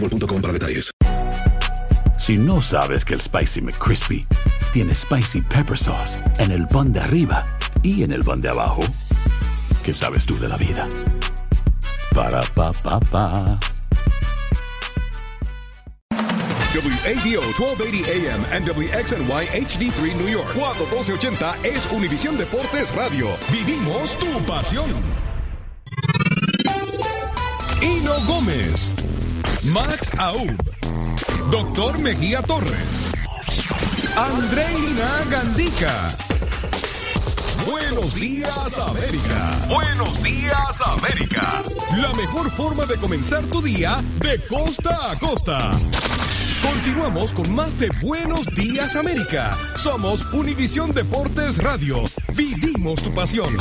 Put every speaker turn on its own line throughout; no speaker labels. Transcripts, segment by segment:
boostmobile.com para detalles.
Si no sabes que el Spicy McCrispy tiene Spicy Pepper Sauce en el pan de arriba y en el pan de abajo, ¿qué sabes tú de la vida? Para, pa, pa, pa.
WADO 1280 AM and WXNY HD3 New York. 41280 es Univisión Deportes Radio. Vivimos tu pasión. Hilo Gómez. Max Aub. Doctor Mejía Torres. Andreina Gandica. Buenos días América. Buenos días América. La mejor forma de comenzar tu día de costa a costa. Continuamos con más de Buenos Días América. Somos Univisión Deportes Radio. Vivimos tu pasión.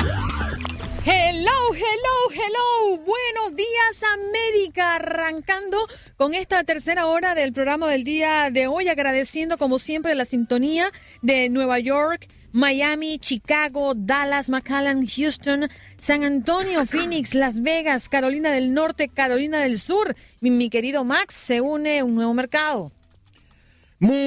Hello, hello, hello. Buenos días América. Arrancando con esta tercera hora del programa del día de hoy, agradeciendo como siempre la sintonía de Nueva York. Miami, Chicago, Dallas, McAllen, Houston, San Antonio, Phoenix, Las Vegas, Carolina del Norte, Carolina del Sur. Mi, mi querido Max se une a un nuevo mercado.
Muy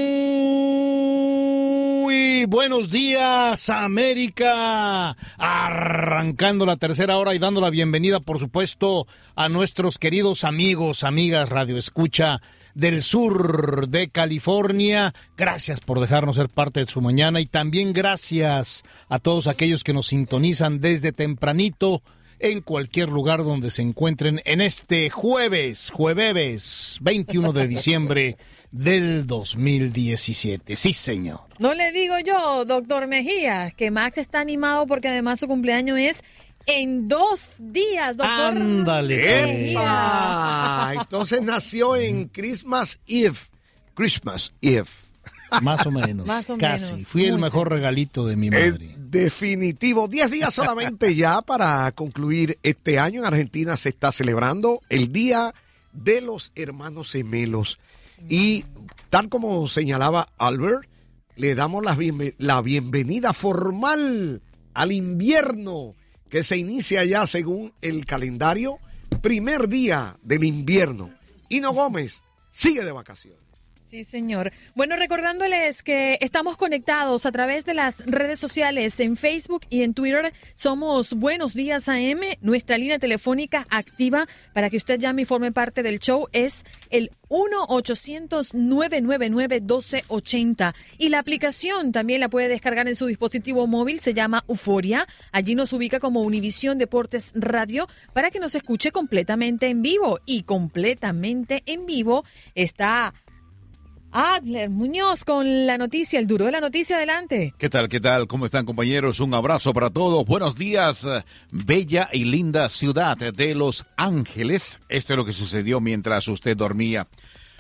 buenos días, América. Arrancando la tercera hora y dando la bienvenida, por supuesto, a nuestros queridos amigos, amigas, Radio Escucha del sur de California. Gracias por dejarnos ser parte de su mañana y también gracias a todos aquellos que nos sintonizan desde tempranito en cualquier lugar donde se encuentren en este jueves, jueves 21 de diciembre del 2017. Sí, señor.
No le digo yo, doctor Mejía, que Max está animado porque además su cumpleaños es en dos días, doctor.
Ándale.
¡Epa! Entonces nació en Christmas Eve. Christmas Eve.
Más o menos.
Más o
casi.
menos.
Fui el mejor regalito de mi madre.
Definitivo. Diez días solamente ya para concluir este año. En Argentina se está celebrando el Día de los Hermanos Gemelos. Y tal como señalaba Albert, le damos la, bienve- la bienvenida formal al invierno que se inicia ya según el calendario. Primer día del invierno. Hino Gómez sigue de vacaciones.
Sí, señor. Bueno, recordándoles que estamos conectados a través de las redes sociales en Facebook y en Twitter. Somos Buenos Días AM. Nuestra línea telefónica activa para que usted llame y forme parte del show es el 1-800-999-1280. Y la aplicación también la puede descargar en su dispositivo móvil. Se llama Euforia. Allí nos ubica como Univisión Deportes Radio para que nos escuche completamente en vivo. Y completamente en vivo está Adler Muñoz con la noticia, el duro de la noticia, adelante.
¿Qué tal? ¿Qué tal? ¿Cómo están compañeros? Un abrazo para todos. Buenos días, eh, bella y linda ciudad de Los Ángeles. Esto es lo que sucedió mientras usted dormía.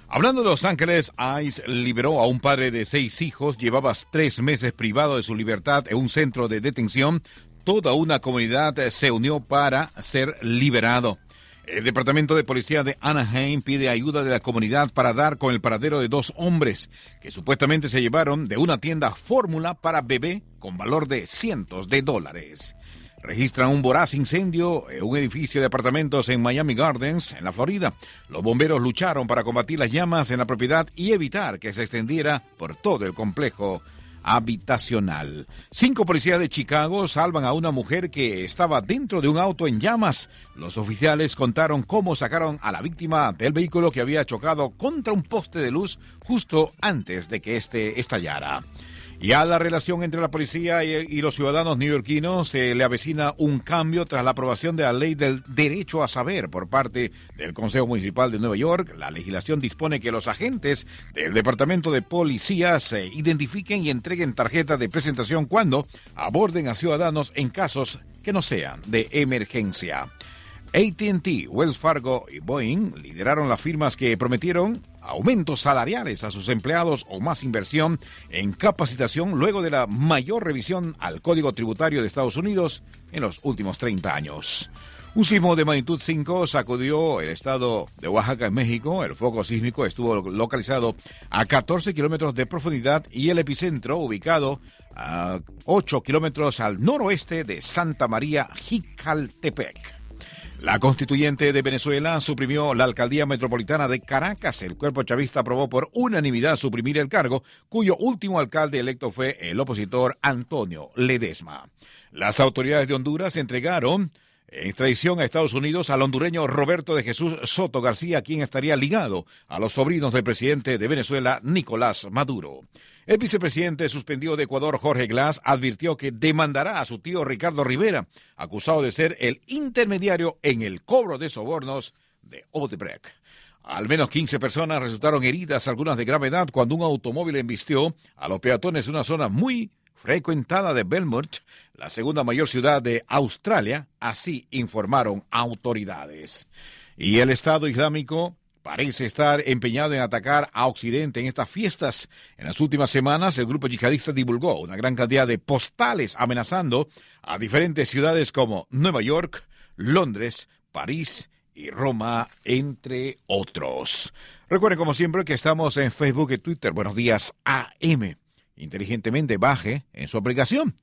Hablando de Los Ángeles, ICE liberó a un padre de seis hijos. Llevaba tres meses privado de su libertad en un centro de detención. Toda una comunidad se unió para ser liberado. El Departamento de Policía de Anaheim pide ayuda de la comunidad para dar con el paradero de dos hombres que supuestamente se llevaron de una tienda fórmula para bebé con valor de cientos de dólares. Registran un voraz incendio en un edificio de apartamentos en Miami Gardens, en la Florida. Los bomberos lucharon para combatir las llamas en la propiedad y evitar que se extendiera por todo el complejo habitacional. Cinco policías de Chicago salvan a una mujer que estaba dentro de un auto en llamas. Los oficiales contaron cómo sacaron a la víctima del vehículo que había chocado contra un poste de luz justo antes de que éste estallara. Y a la relación entre la policía y, los ciudadanos neoyorquinos se le avecina un cambio tras la aprobación de la ley del derecho a saber por parte del Consejo Municipal de Nueva York. La legislación dispone que los agentes del Departamento de Policía se identifiquen y entreguen tarjetas de presentación cuando aborden a ciudadanos en casos que no sean de emergencia. ATT, Wells Fargo y Boeing lideraron las firmas que prometieron aumentos salariales a sus empleados o más inversión en capacitación luego de la mayor revisión al Código Tributario de Estados Unidos en los últimos 30 años. Un sismo de magnitud 5 sacudió el estado de Oaxaca en México. El foco sísmico estuvo localizado a 14 kilómetros de profundidad y el epicentro ubicado a 8 kilómetros al noroeste de Santa María Jicaltepec. La constituyente de Venezuela suprimió la alcaldía metropolitana de Caracas. El cuerpo chavista aprobó por unanimidad suprimir el cargo, cuyo último alcalde electo fue el opositor Antonio Ledesma. Las autoridades de Honduras entregaron extradición a Estados Unidos al hondureño Roberto de Jesús Soto García, quien estaría ligado a los sobrinos del presidente de Venezuela, Nicolás Maduro. El vicepresidente suspendido de Ecuador, Jorge Glass, advirtió que demandará a su tío Ricardo Rivera, acusado de ser el intermediario en el cobro de sobornos de Odebrecht. Al menos 15 personas resultaron heridas, algunas de gravedad, cuando un automóvil embistió a los peatones en una zona muy frecuentada de Belmont, la segunda mayor ciudad de Australia, así informaron autoridades. Y el Estado Islámico parece estar empeñado en atacar a Occidente en estas fiestas. En las últimas semanas, el grupo yihadista divulgó una gran cantidad de postales amenazando a diferentes ciudades como Nueva York, Londres, París y Roma, entre otros. Recuerden, como siempre, que estamos en Facebook y Twitter. Buenos días, AM. Inteligentemente baje en su aplicación.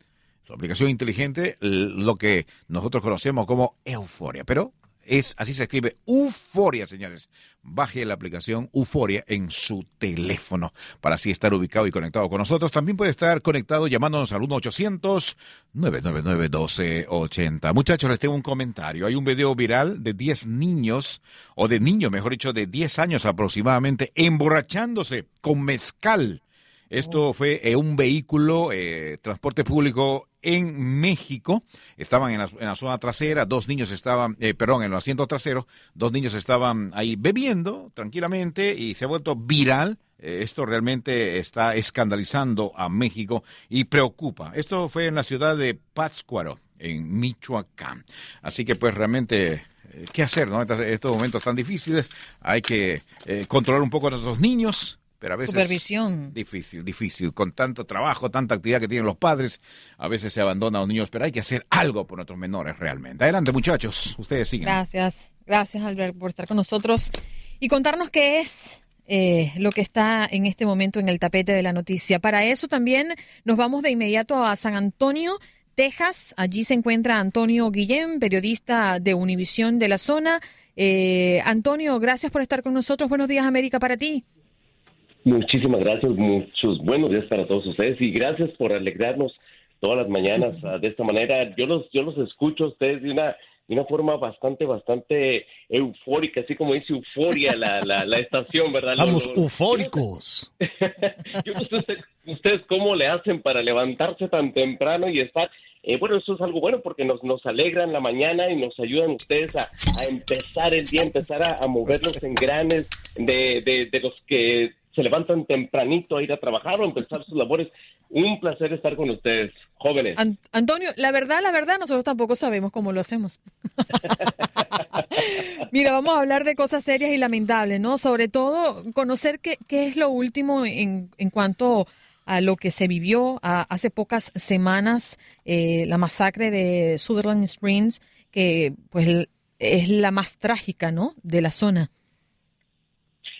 Su aplicación inteligente, lo que nosotros conocemos como euforia. Pero es, así se escribe, Euforia, señores. Baje la aplicación Euforia en su teléfono para así estar ubicado y conectado con nosotros. También puede estar conectado llamándonos al 1-800-999-1280. Muchachos, les tengo un comentario. Hay un video viral de 10 niños, o de niños, mejor dicho, de 10 años aproximadamente, emborrachándose con mezcal. Esto fue eh, un vehículo, eh, transporte público en México. Estaban en la, zona trasera, dos niños estaban, eh, perdón, en los asientos traseros, dos niños estaban ahí bebiendo tranquilamente y se ha vuelto viral. esto realmente está escandalizando a México y preocupa. Esto fue en la ciudad de Pátzcuaro, en Michoacán. Así que pues realmente ¿qué hacer no? estos momentos tan difíciles? Hay que controlar un poco a nuestros niños, pero a veces
Supervisión.
difícil, difícil, con tanto trabajo, tanta actividad que tienen los padres, a veces se abandona a los niños, pero hay que hacer algo por nuestros menores realmente. Adelante muchachos, ustedes siguen.
Gracias, gracias Albert por estar con nosotros y contarnos qué es eh, lo que está en este momento en el tapete de la noticia. Para eso también nos vamos de inmediato a San Antonio. Texas, allí se encuentra Antonio Guillén, periodista de Univisión de la zona. Eh, Antonio, gracias por estar con nosotros. Buenos días, América, para ti.
Muchísimas gracias, muchos buenos días para todos ustedes y gracias por alegrarnos todas las mañanas uh, de esta manera. Yo los yo los escucho a ustedes de una de una forma bastante bastante eufórica, así como dice euforia la, la, la estación, ¿verdad?
Estamos eufóricos.
yo no sé ustedes, ustedes cómo le hacen para levantarse tan temprano y estar eh, bueno, eso es algo bueno porque nos, nos alegran la mañana y nos ayudan ustedes a, a empezar el día, empezar a, a mover los engranes de, de, de los que se levantan tempranito a ir a trabajar o empezar sus labores. Un placer estar con ustedes, jóvenes.
An Antonio, la verdad, la verdad, nosotros tampoco sabemos cómo lo hacemos. Mira, vamos a hablar de cosas serias y lamentables, ¿no? Sobre todo, conocer qué, qué es lo último en, en cuanto a lo que se vivió hace pocas semanas, eh, la masacre de Sutherland Springs, que pues es la más trágica, ¿no? De la zona.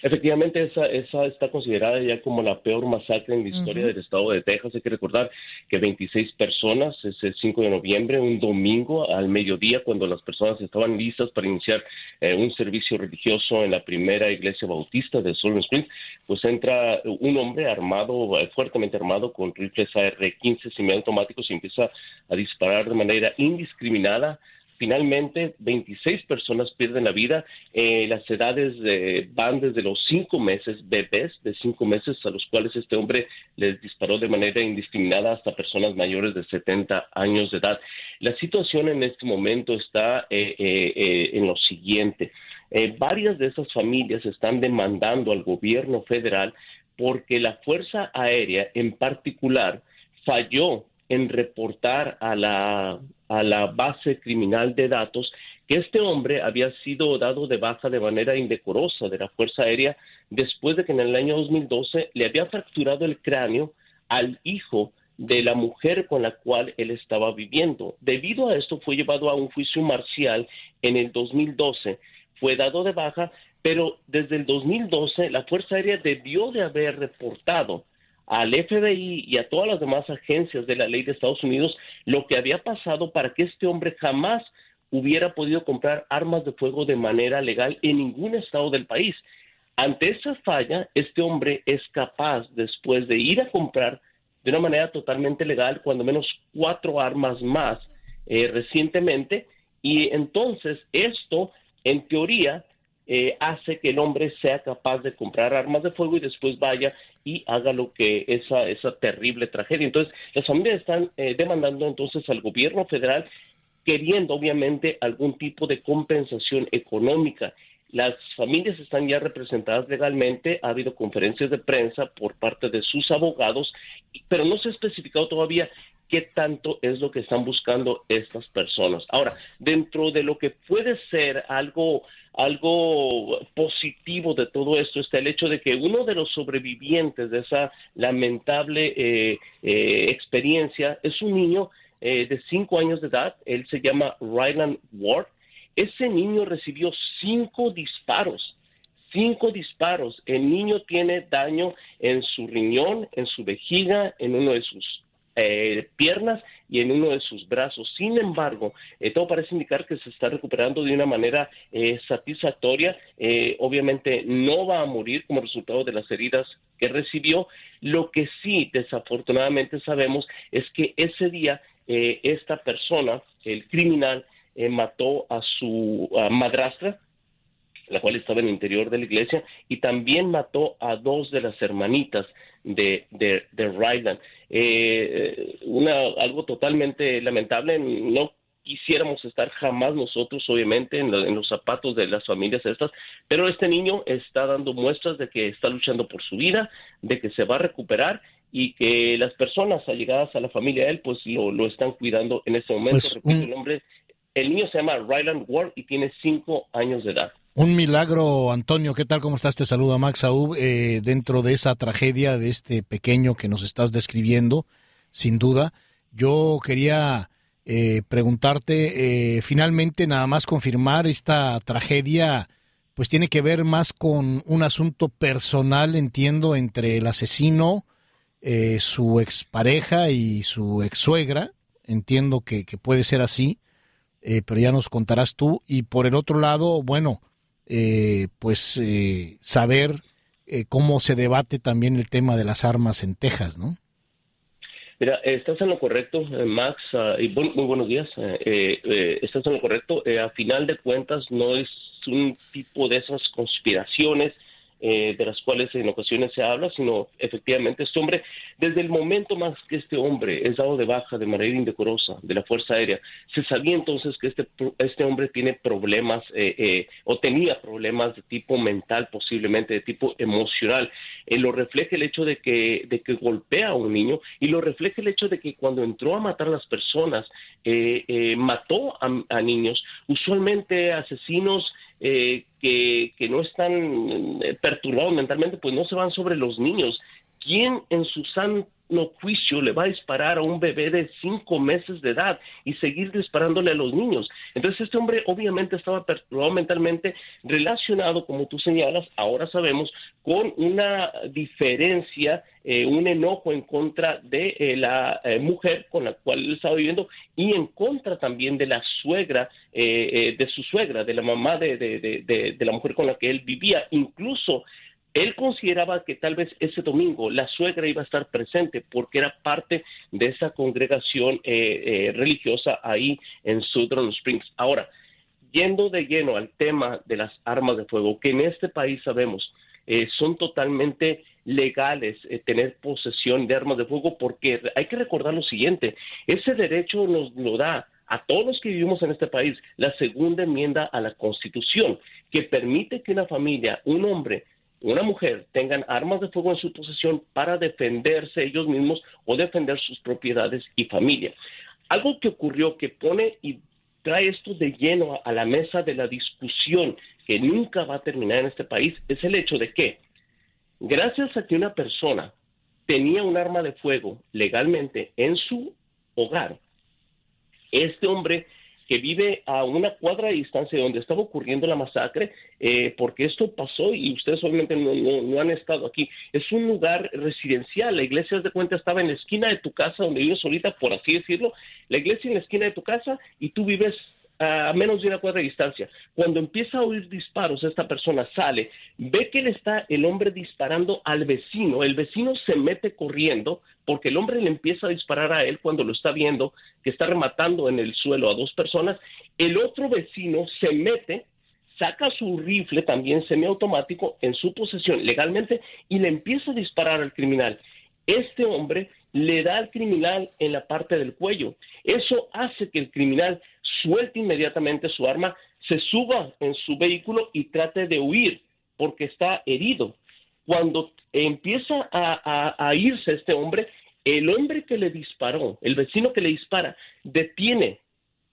Efectivamente, esa, esa está considerada ya como la peor masacre en la historia del estado de Texas. Hay que recordar que 26 personas, ese 5 de noviembre, un domingo al mediodía, cuando las personas estaban listas para iniciar eh, un servicio religioso en la primera iglesia bautista de Solon Springs, pues entra un hombre armado, eh, fuertemente armado, con rifles AR-15 semiautomáticos y empieza a disparar de manera indiscriminada Finalmente, 26 personas pierden la vida. Eh, las edades van desde los cinco meses, bebés de cinco meses, a los cuales este hombre les disparó de manera indiscriminada hasta personas mayores de 70 años de edad. La situación en este momento está eh, eh, en lo siguiente. varias de esas familias están demandando al gobierno federal porque la Fuerza Aérea en particular falló en reportar a la, a la base criminal de datos que este hombre había sido dado de baja de manera indecorosa de la Fuerza Aérea después de que en el año 2012 le había fracturado el cráneo al hijo de la mujer con la cual él estaba viviendo. Debido a esto fue llevado a un juicio marcial en el 2012, fue dado de baja, pero desde el 2012 la Fuerza Aérea debió de haber reportado al FBI y a todas las demás agencias de la ley de Estados Unidos lo que había pasado para que este hombre jamás hubiera podido comprar armas de fuego de manera legal en ningún estado del país. Ante esa falla, este hombre es capaz, después de ir a comprar de una manera totalmente legal, cuando menos cuatro armas más eh, recientemente, y entonces esto, en teoría, eh, hace que el hombre sea capaz de comprar armas de fuego y después vaya y haga lo que esa, esa terrible tragedia. Entonces, las familias están eh, demandando entonces al gobierno federal queriendo obviamente algún tipo de compensación económica. Las familias están ya representadas legalmente, ha habido conferencias de prensa por parte de sus abogados, pero no se ha especificado todavía qué tanto es lo que están buscando estas personas. Ahora, dentro de lo que puede ser algo algo positivo de todo esto está el hecho de que uno de los sobrevivientes de esa lamentable eh, eh, experiencia es un niño eh, de cinco años de edad, él se llama Ryland Ward. Ese niño recibió cinco disparos, cinco disparos. El niño tiene daño en su riñón, en su vejiga, en uno de sus eh, piernas y en uno de sus brazos. Sin embargo, eh, todo parece indicar que se está recuperando de una manera eh, satisfactoria. obviamente no va a morir como resultado de las heridas que recibió. Lo que sí, desafortunadamente sabemos, es que ese día esta persona, el criminal, mató a su madrastra, la cual estaba en el interior de la iglesia, y también mató a dos de las hermanitas de, de, de Ryland. Eh, una, algo totalmente lamentable, no quisiéramos estar jamás nosotros, obviamente, en, los zapatos de las familias estas, pero este niño está dando muestras de que está luchando por su vida, de que se va a recuperar y que las personas allegadas a la familia de él, pues lo, lo están cuidando en este momento. Pues, el nombre, el niño se llama Ryland Ward y tiene cinco años de edad.
Un milagro, Antonio. ¿Qué tal? ¿Cómo estás? Te saluda Max Aub. Eh, dentro de esa tragedia de este pequeño que nos estás describiendo, sin duda, yo quería eh, preguntarte, eh, finalmente, nada más confirmar esta tragedia, pues tiene que ver más con un asunto personal, entiendo, entre el asesino, su expareja y su ex suegra. Entiendo que, que puede ser así, pero ya nos contarás tú. Y por el otro lado, bueno, eh, pues eh, saber eh, cómo se debate también el tema de las armas en Texas, ¿no?
Mira, estás en lo correcto, Max, ah, y muy buenos días. estás en lo correcto. a final de cuentas, no es un tipo de esas conspiraciones eh, de las cuales en ocasiones se habla, sino efectivamente este hombre, desde el momento más que este hombre es dado de baja de manera indecorosa de la Fuerza Aérea, se sabía entonces que este, este hombre tiene problemas eh, eh, o tenía problemas de tipo mental, posiblemente de tipo emocional. lo refleja el hecho de que, de que golpea a un niño y lo refleja el hecho de que cuando entró a matar a las personas, mató a niños, usualmente asesinos eh, que, que, no están eh, perturbados mentalmente, pues no se van sobre los niños. ¿Quién en su san juicio le va a disparar a un bebé de cinco meses de edad y seguir disparándole a los niños. Entonces este hombre obviamente estaba mentalmente relacionado, como tú señalas, ahora sabemos, con una diferencia, eh, un enojo en contra de eh, la eh, mujer con la cual él estaba viviendo y en contra también de la suegra, de su suegra, de la mamá de, de la mujer con la que él vivía. Incluso él consideraba que tal vez ese domingo la suegra iba a estar presente porque era parte de esa congregación eh, eh, religiosa ahí en Southern Springs. Ahora, yendo de lleno al tema de las armas de fuego, que en este país sabemos eh, son totalmente legales tener posesión de armas de fuego porque hay que recordar lo siguiente, ese derecho nos lo da a todos los que vivimos en este país la segunda enmienda a la Constitución, que permite que una familia, un hombre, una mujer tengan armas de fuego en su posesión para defenderse ellos mismos o defender sus propiedades y familia. Algo que ocurrió que pone y trae esto de lleno a la mesa de la discusión que nunca va a terminar en este país es el hecho de que gracias a que una persona tenía un arma de fuego legalmente en su hogar, este hombre que vive a una cuadra de distancia de donde estaba ocurriendo la masacre, eh, porque esto pasó y ustedes obviamente no, han estado aquí. Es un lugar residencial, la iglesia de cuenta estaba en la esquina de tu casa donde vives ahorita, por así decirlo, la iglesia en la esquina de tu casa y tú vives a menos de una cuadra de distancia. Cuando empieza a oír disparos, esta persona sale, ve que le está el hombre disparando al vecino, el vecino se mete corriendo porque el hombre le empieza a disparar a él cuando lo está viendo que está rematando en el suelo a dos personas, el otro vecino se mete, saca su rifle también semiautomático en su posesión legalmente y le empieza a disparar al criminal. Este hombre le da al criminal en la parte del cuello. Eso hace que el criminal suelte inmediatamente su arma, se suba en su vehículo y trate de huir porque está herido. Cuando empieza a, irse este hombre, el hombre que le disparó, el vecino que le dispara, detiene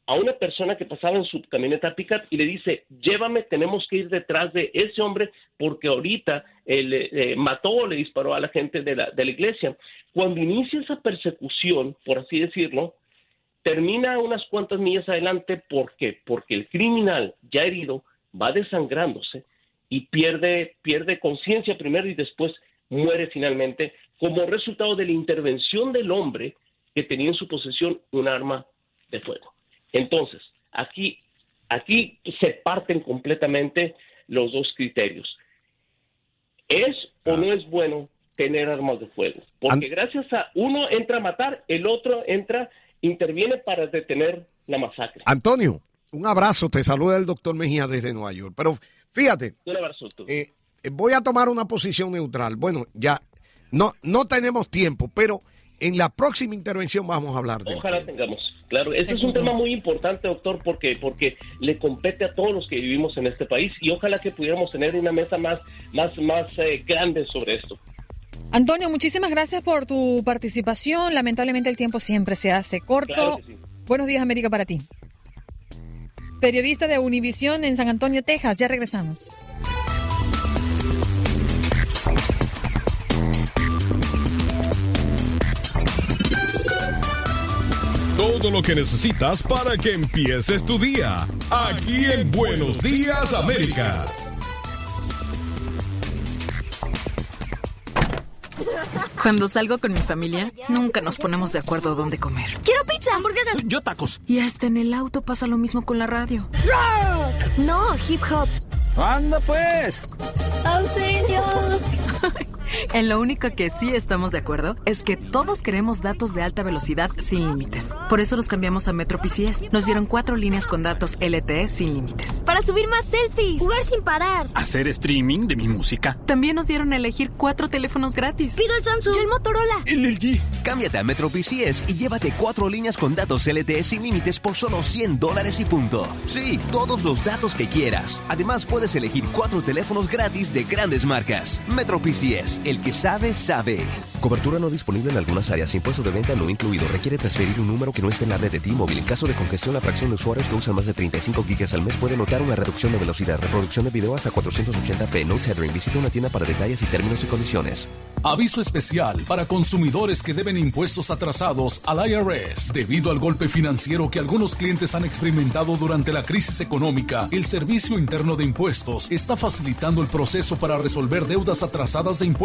a una persona que pasaba en su camioneta pickup y le dice, llévame, tenemos que ir detrás de ese hombre porque ahorita él, eh, mató o le disparó a la gente de la, de la iglesia. Cuando inicia esa persecución, por así decirlo, termina unas cuantas millas adelante. ¿Por qué? Porque el criminal ya herido va desangrándose y pierde, pierde conciencia primero y después muere finalmente como resultado de la intervención del hombre que tenía en su posesión un arma de fuego. Entonces, aquí, aquí se parten completamente los dos criterios. ¿Es o ah. no es bueno tener armas de fuego? Porque gracias a uno entra a matar, el otro entra interviene para detener la masacre.
Antonio, un abrazo, te saluda el doctor Mejía desde Nueva York. Pero fíjate,
un abrazo,
eh, voy a tomar una posición neutral. Bueno, ya no, no tenemos tiempo, pero en la próxima intervención vamos a hablar de
Ojalá tengamos. Claro, este es un tema muy importante, doctor, porque porque le compete a todos los que vivimos en este país y ojalá que pudiéramos tener una mesa más más más eh, grande sobre esto.
Antonio, muchísimas gracias por tu participación. Lamentablemente el tiempo siempre se hace corto. Buenos días, América, para ti. Periodista de Univisión en San Antonio, Texas. Ya regresamos.
Todo lo que necesitas para que empieces tu día. Aquí en Buenos Días, América.
Cuando salgo con mi familia, nunca nos ponemos de acuerdo dónde comer.
Quiero pizza, hamburguesas.
Yo tacos. Y hasta en el auto pasa lo mismo con la radio.
No, hip hop.
¡Anda pues!
¡Auxilio!
En lo único que sí estamos de acuerdo es que todos queremos datos de alta velocidad sin límites. Por eso los cambiamos a Metro PCS. Nos dieron cuatro líneas con datos LTE sin límites.
Para subir más selfies, jugar sin parar,
hacer streaming de mi música.
También nos dieron a elegir cuatro teléfonos gratis.
Pido el Samsung, el Motorola,
el LG.
Cámbiate a Metro PCS y llévate cuatro líneas con datos LTE sin límites por solo 100 dólares y punto. Sí, todos los datos que quieras. Además, puedes elegir cuatro teléfonos gratis de grandes marcas. Metro PCS el que sabe, sabe. Cobertura no disponible en algunas áreas. Impuesto de venta no incluido. Requiere transferir un número que no esté en la red de T-Mobile. En caso de congestión, la fracción de usuarios que usan más de 35 gigas al mes puede notar una reducción de velocidad. Reproducción de video hasta 480p. No tethering. Visita una tienda para detalles y términos y condiciones.
Aviso especial para consumidores que deben impuestos atrasados al IRS. Debido al golpe financiero que algunos clientes han experimentado durante la crisis económica, el Servicio Interno de Impuestos está facilitando el proceso para resolver deudas atrasadas de impuestos.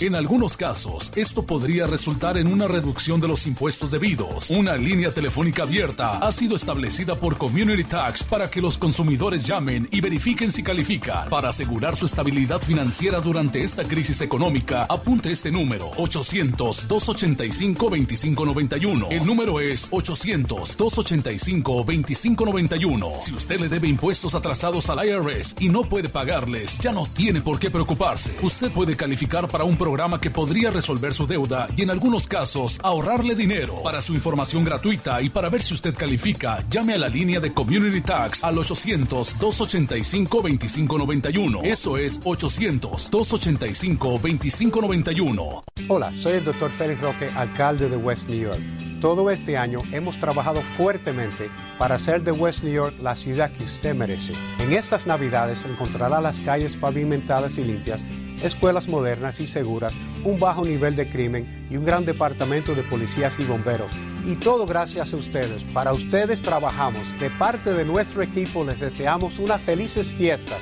En algunos casos, esto podría resultar en una reducción de los impuestos debidos. Una línea telefónica abierta ha sido establecida por Community Tax para que los consumidores llamen y verifiquen si califican. Para asegurar su estabilidad financiera durante esta crisis económica, apunte este número 800-285-2591. El número es 800-285-2591. Si usted le debe impuestos atrasados al IRS y no puede pagarles, ya no tiene por qué preocuparse. Usted puede calificar para un programa que podría resolver su deuda y en algunos casos ahorrarle dinero. Para su información gratuita y para ver si usted califica, llame a la línea de Community Tax al 800-285-2591. Eso es 800-285-2591.
Hola, soy el Dr. Félix Roque, alcalde de West New York. Todo este año hemos trabajado fuertemente para hacer de West New York la ciudad que usted merece. En estas Navidades encontrará las calles pavimentadas y limpias, escuelas modernas y seguras, un bajo nivel de crimen y un gran departamento de policías y bomberos. Y todo gracias a ustedes. Para ustedes trabajamos. De parte de nuestro equipo les deseamos unas felices fiestas.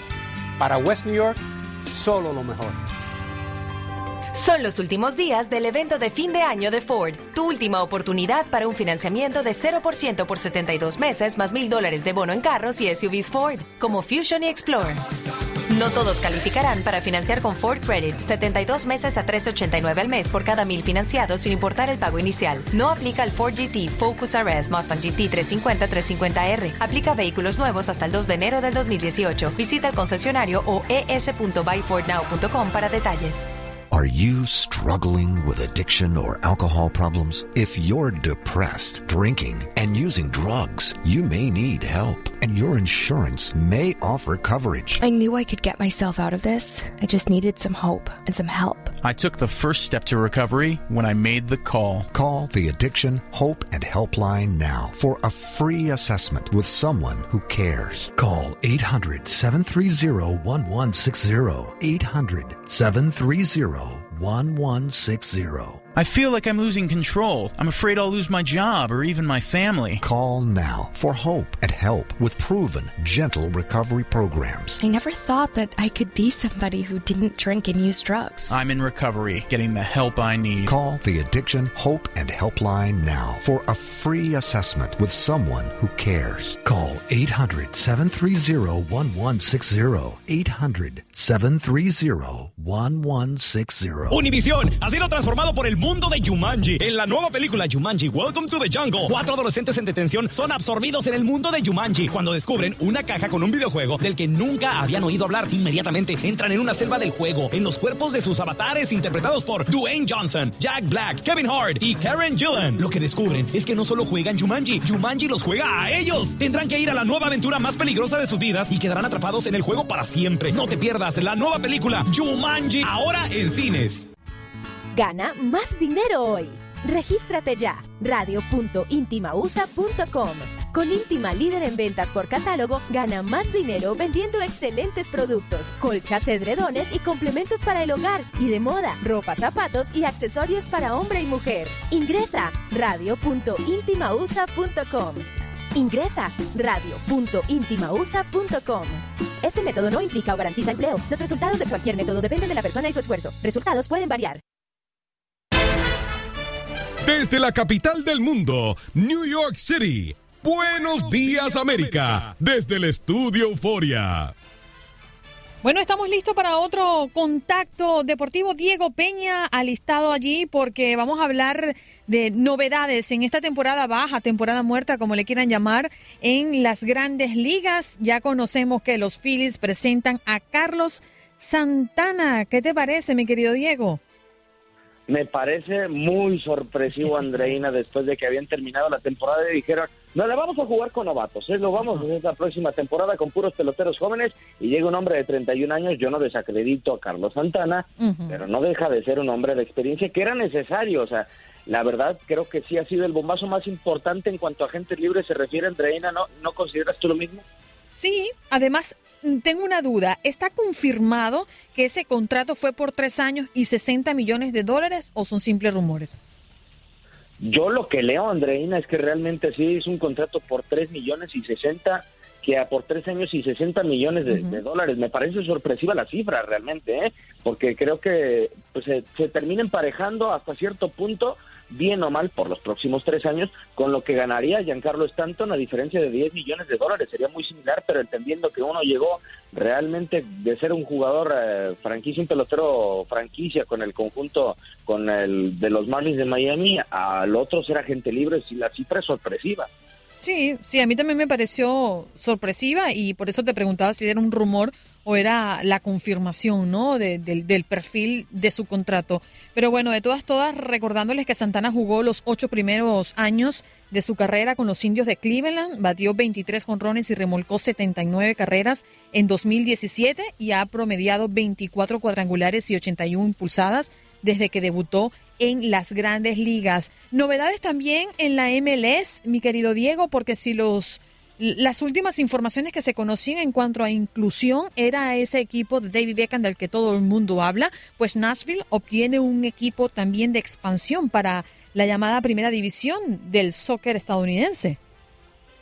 Para West New York, solo lo mejor.
Son los últimos días del evento de fin de año de Ford. Tu última oportunidad para un financiamiento de 0% por 72 meses más mil dólares de bono en carros y SUVs Ford, como Fusion y Explorer. No todos calificarán para financiar con Ford Credit. 72 meses a 3.89 al mes por cada mil financiados sin importar el pago inicial. No aplica al Ford GT, Focus RS, Mustang GT 350, 350R. Aplica vehículos nuevos hasta el 2 de enero del 2018. Visita el concesionario o es.buyfordnow.com para detalles.
Are you struggling with addiction or alcohol problems? If you're depressed, drinking, and using drugs, you may need help, and your insurance may offer coverage.
I knew I could get myself out of this. I just needed some hope and some help.
I took the first step to recovery when I made the call.
Call the Addiction Hope and Helpline now for a free assessment with someone who cares. Call 800 730 1160. 800 730 1160.
I feel like I'm losing control. I'm afraid I'll lose my job or even my family.
Call now for hope and help with proven, gentle recovery programs.
I never thought that I could be somebody who didn't drink and use drugs.
I'm in recovery, getting the help I need.
Call the Addiction Hope and Helpline now for a free assessment with someone who cares. Call 800 730 1160. 800 730 1160.
Univisión ha sido transformado por el mundo de Jumanji. En la nueva película Jumanji Welcome to the Jungle, cuatro adolescentes en detención son absorbidos en el mundo de Jumanji cuando descubren una caja con un videojuego del que nunca habían oído hablar. Inmediatamente entran en una selva del juego, en los cuerpos de sus avatares interpretados por Dwayne Johnson, Jack Black, Kevin Hart y Karen Gillan. Lo que descubren es que no solo juegan Jumanji, Jumanji los juega a ellos. Tendrán que ir a la nueva aventura más peligrosa de sus vidas y quedarán atrapados en el juego para siempre. No te pierdas la nueva película Jumanji ahora en cines.
Gana más dinero hoy. Regístrate ya. Radio.intimausa.com. Con Íntima líder en ventas por catálogo, gana más dinero vendiendo excelentes productos, colchas, edredones y complementos para el hogar y de moda, ropa, zapatos y accesorios para hombre y mujer. Ingresa radio.intimausa.com. Ingresa radio.intimausa.com. Este método no implica o garantiza empleo. Los resultados de cualquier método dependen de la persona y su esfuerzo. Resultados pueden variar.
Desde la capital del mundo, New York City. Buenos días, América. Desde el estudio Euforia.
Bueno, estamos listos para otro contacto deportivo. Diego Peña alistado allí porque vamos a hablar de novedades en esta temporada baja, temporada muerta, como le quieran llamar, en las grandes ligas. Ya conocemos que los Phillies presentan a Carlos Santana. ¿Qué te parece, mi querido Diego?
Me parece muy sorpresivo, Andreina, después de que habían terminado la temporada y dijeron, No vamos a jugar con novatos, ¿eh? lo vamos a hacer la próxima temporada con puros peloteros jóvenes y llega un hombre de 31 años, yo no desacredito a Carlos Santana, pero no deja de ser un hombre de experiencia que era necesario, o sea, la verdad creo que sí ha sido el bombazo más importante en cuanto a agentes libres se refiere, Andreina, ¿no, ¿no consideras tú lo mismo?
Sí, además tengo una duda. ¿Está confirmado que ese contrato fue por tres años y 60 millones de dólares o son simples rumores?
Yo lo que leo, Andreina, es que realmente sí es un contrato por 3 millones y 60, que a por 3 años y 60 millones de, de dólares. Me parece sorpresiva la cifra realmente, ¿eh? porque creo que pues, se, se termina emparejando hasta cierto punto, bien o mal, por los próximos tres años, con lo que ganaría Giancarlo Stanton a diferencia de 10 millones de dólares. Sería muy similar, pero entendiendo que uno llegó realmente de ser un jugador eh, franquicia, un pelotero franquicia con el conjunto con el de los Marlins de Miami, al otro ser agente libre, si la cifra es sorpresiva.
Sí, sí, a mí también me pareció sorpresiva y por eso te preguntaba si era un rumor o era la confirmación, ¿no? De- del- perfil de su contrato. Pero bueno, de todas, todas, recordándoles que Santana jugó los ocho primeros años de su carrera con los indios de Cleveland, batió 23 jonrones y remolcó 79 carreras en 2017 y ha promediado 24 cuadrangulares y 81 impulsadas desde que debutó en las grandes ligas. Novedades también en la MLS, mi querido Diego, porque si los las últimas informaciones que se conocían en cuanto a inclusión era ese equipo de David Beckham del que todo el mundo habla, pues Nashville obtiene un equipo también de expansión para la llamada primera división del soccer estadounidense.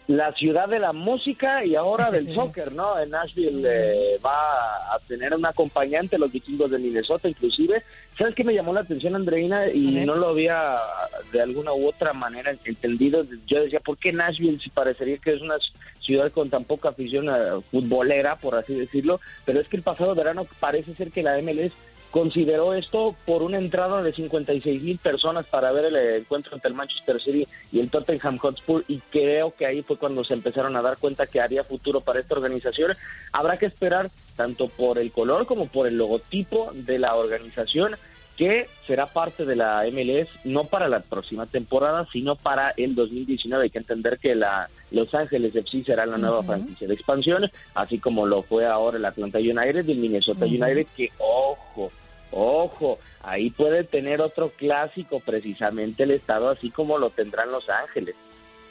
la ciudad de la música y ahora del soccer, ¿no? En Nashville eh, va a tener un acompañante, los vikingos de Minnesota, inclusive. ¿Sabes qué me llamó la atención, Andreina? Y no lo había de alguna u otra manera entendido. Yo decía, ¿por qué Nashville si parecería que es una ciudad con tan poca afición eh, futbolera, por así decirlo? Pero es que el pasado verano parece ser que la MLS consideró esto por una entrada de 56 mil personas para ver el encuentro entre el Manchester City y el Tottenham Hotspur y creo que ahí fue cuando se empezaron a dar cuenta que haría futuro para esta organización. Habrá que esperar tanto por el color como por el logotipo de la organización que será parte de la MLS no para la próxima temporada, sino para el 2019. Hay que entender que la Los Ángeles FC será la nueva franquicia de expansión, así como lo fue ahora el Atlanta United y el Minnesota United, que ojo, ojo, ahí puede tener otro clásico precisamente el estado, así como lo tendrán Los Ángeles.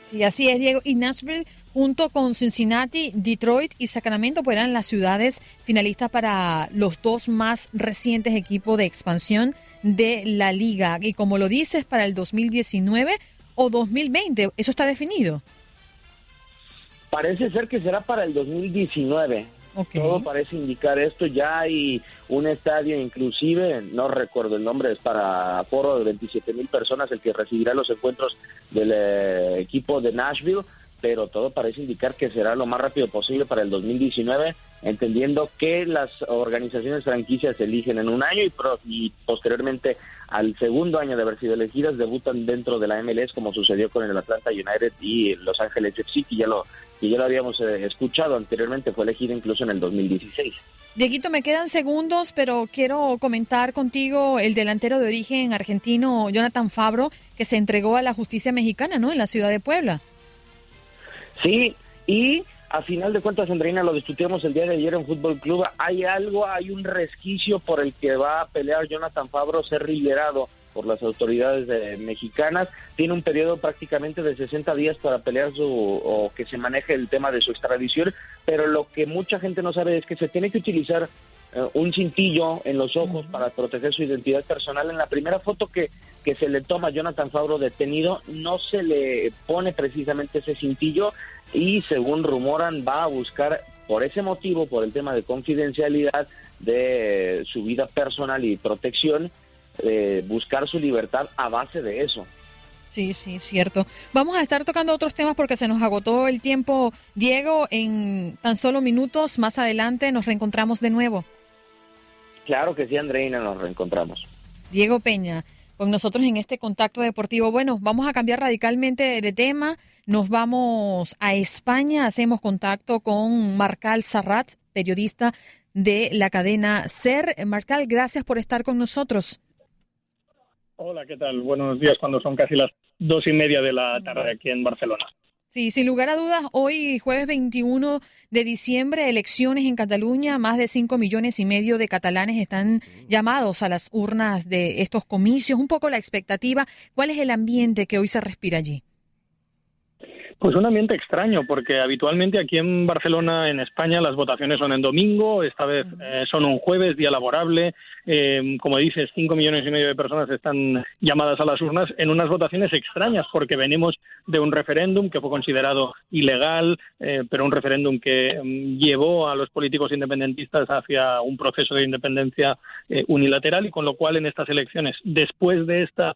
Sí, así es, Diego. Y Nashville, junto con Cincinnati, Detroit y Sacramento, pues eran las ciudades finalistas para los dos más recientes equipos de expansión de la liga. Y como lo dices, para el 2019 o 2020, ¿eso está definido?
Parece ser que será para el 2019. Todo parece indicar esto. Ya hay un estadio, inclusive, no recuerdo el nombre, es para foro de 27 mil personas el que recibirá los encuentros del eh, equipo de Nashville, pero todo parece indicar que será lo más rápido posible para el 2019, entendiendo que las organizaciones franquicias se eligen en un año y, pro- y posteriormente al segundo año de haber sido elegidas debutan dentro de la MLS como sucedió con el Atlanta United y Los Ángeles FC, que ya lo, que ya lo habíamos eh, escuchado anteriormente, fue elegida incluso en el 2016.
Dieguito, me quedan segundos, pero quiero comentar contigo el delantero de origen argentino, Jonathan Fabro, que se entregó a la justicia mexicana, ¿no? En la ciudad de Puebla.
Sí, y a final de cuentas, Andreina, lo discutíamos el día de ayer en Fútbol Club. Hay algo, hay un resquicio por el que va a pelear Jonathan Fabro ser liberado por las autoridades eh, mexicanas. Tiene un periodo prácticamente de 60 días para pelear su o que se maneje el tema de su extradición, pero lo que mucha gente no sabe es que se tiene que utilizar eh, un cintillo en los ojos para proteger su identidad personal. En la primera foto que, que se le toma a Jonathan Fabro detenido, no se le pone precisamente ese cintillo y según rumoran va a buscar por ese motivo, por el tema de confidencialidad de su vida personal y protección, eh, buscar su libertad a base de eso.
Sí, sí, cierto. Vamos a estar tocando otros temas porque se nos agotó el tiempo. Diego, en tan solo minutos más adelante nos reencontramos de nuevo.
Claro que sí, Andreina, nos reencontramos.
Diego Peña, con nosotros en este contacto deportivo. Bueno, vamos a cambiar radicalmente de tema. Nos vamos a España. Hacemos contacto con Marcal Sarrat, periodista de la cadena SER. Marcal, gracias por estar con nosotros.
Hola, ¿qué tal? Buenos días cuando son casi las dos y media de la tarde aquí en Barcelona.
Sí, sin lugar a dudas, hoy jueves 21 de diciembre, elecciones en Cataluña, más de 5 millones y medio de catalanes están llamados a las urnas de estos comicios. Un poco la expectativa, ¿cuál es el ambiente que hoy se respira allí?
Pues un ambiente extraño, porque habitualmente aquí en Barcelona, en España, las votaciones son en domingo, esta vez eh, son un jueves, día laborable. Eh, como dices, cinco millones y medio de personas están llamadas a las urnas en unas votaciones extrañas, porque venimos de un referéndum que fue considerado ilegal, eh, pero un referéndum que mm, llevó a los políticos independentistas hacia un proceso de independencia unilateral y con lo cual en estas elecciones, después de esta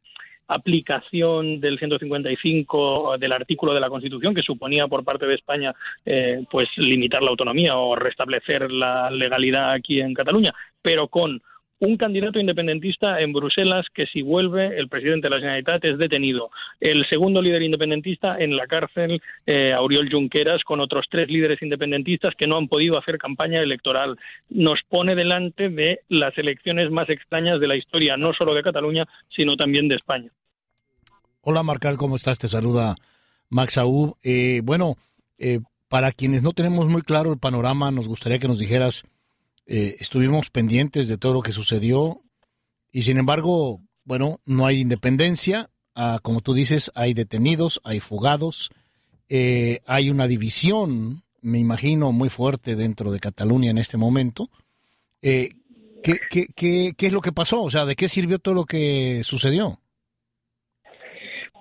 aplicación del 155 del artículo de la Constitución que suponía por parte de España eh, pues limitar la autonomía o restablecer la legalidad aquí en Cataluña, pero con un candidato independentista en Bruselas que si vuelve el presidente de la Generalitat es detenido. El segundo líder independentista en la cárcel, eh, Auriol Junqueras, con otros tres líderes independentistas que no han podido hacer campaña electoral. Nos pone delante de las elecciones más extrañas de la historia, no solo de Cataluña, sino también de España.
Hola Marcal, ¿cómo estás? Te saluda Max Aub. Eh, bueno, eh, para quienes no tenemos muy claro el panorama, nos gustaría que nos dijeras eh, estuvimos pendientes de todo lo que sucedió y sin embargo, bueno, no hay independencia, ah, como tú dices, hay detenidos, hay fugados, eh, hay una división, me imagino, muy fuerte dentro de Cataluña en este momento. Eh, ¿qué, qué, qué, qué es lo que pasó? O sea, ¿de qué sirvió todo lo que sucedió?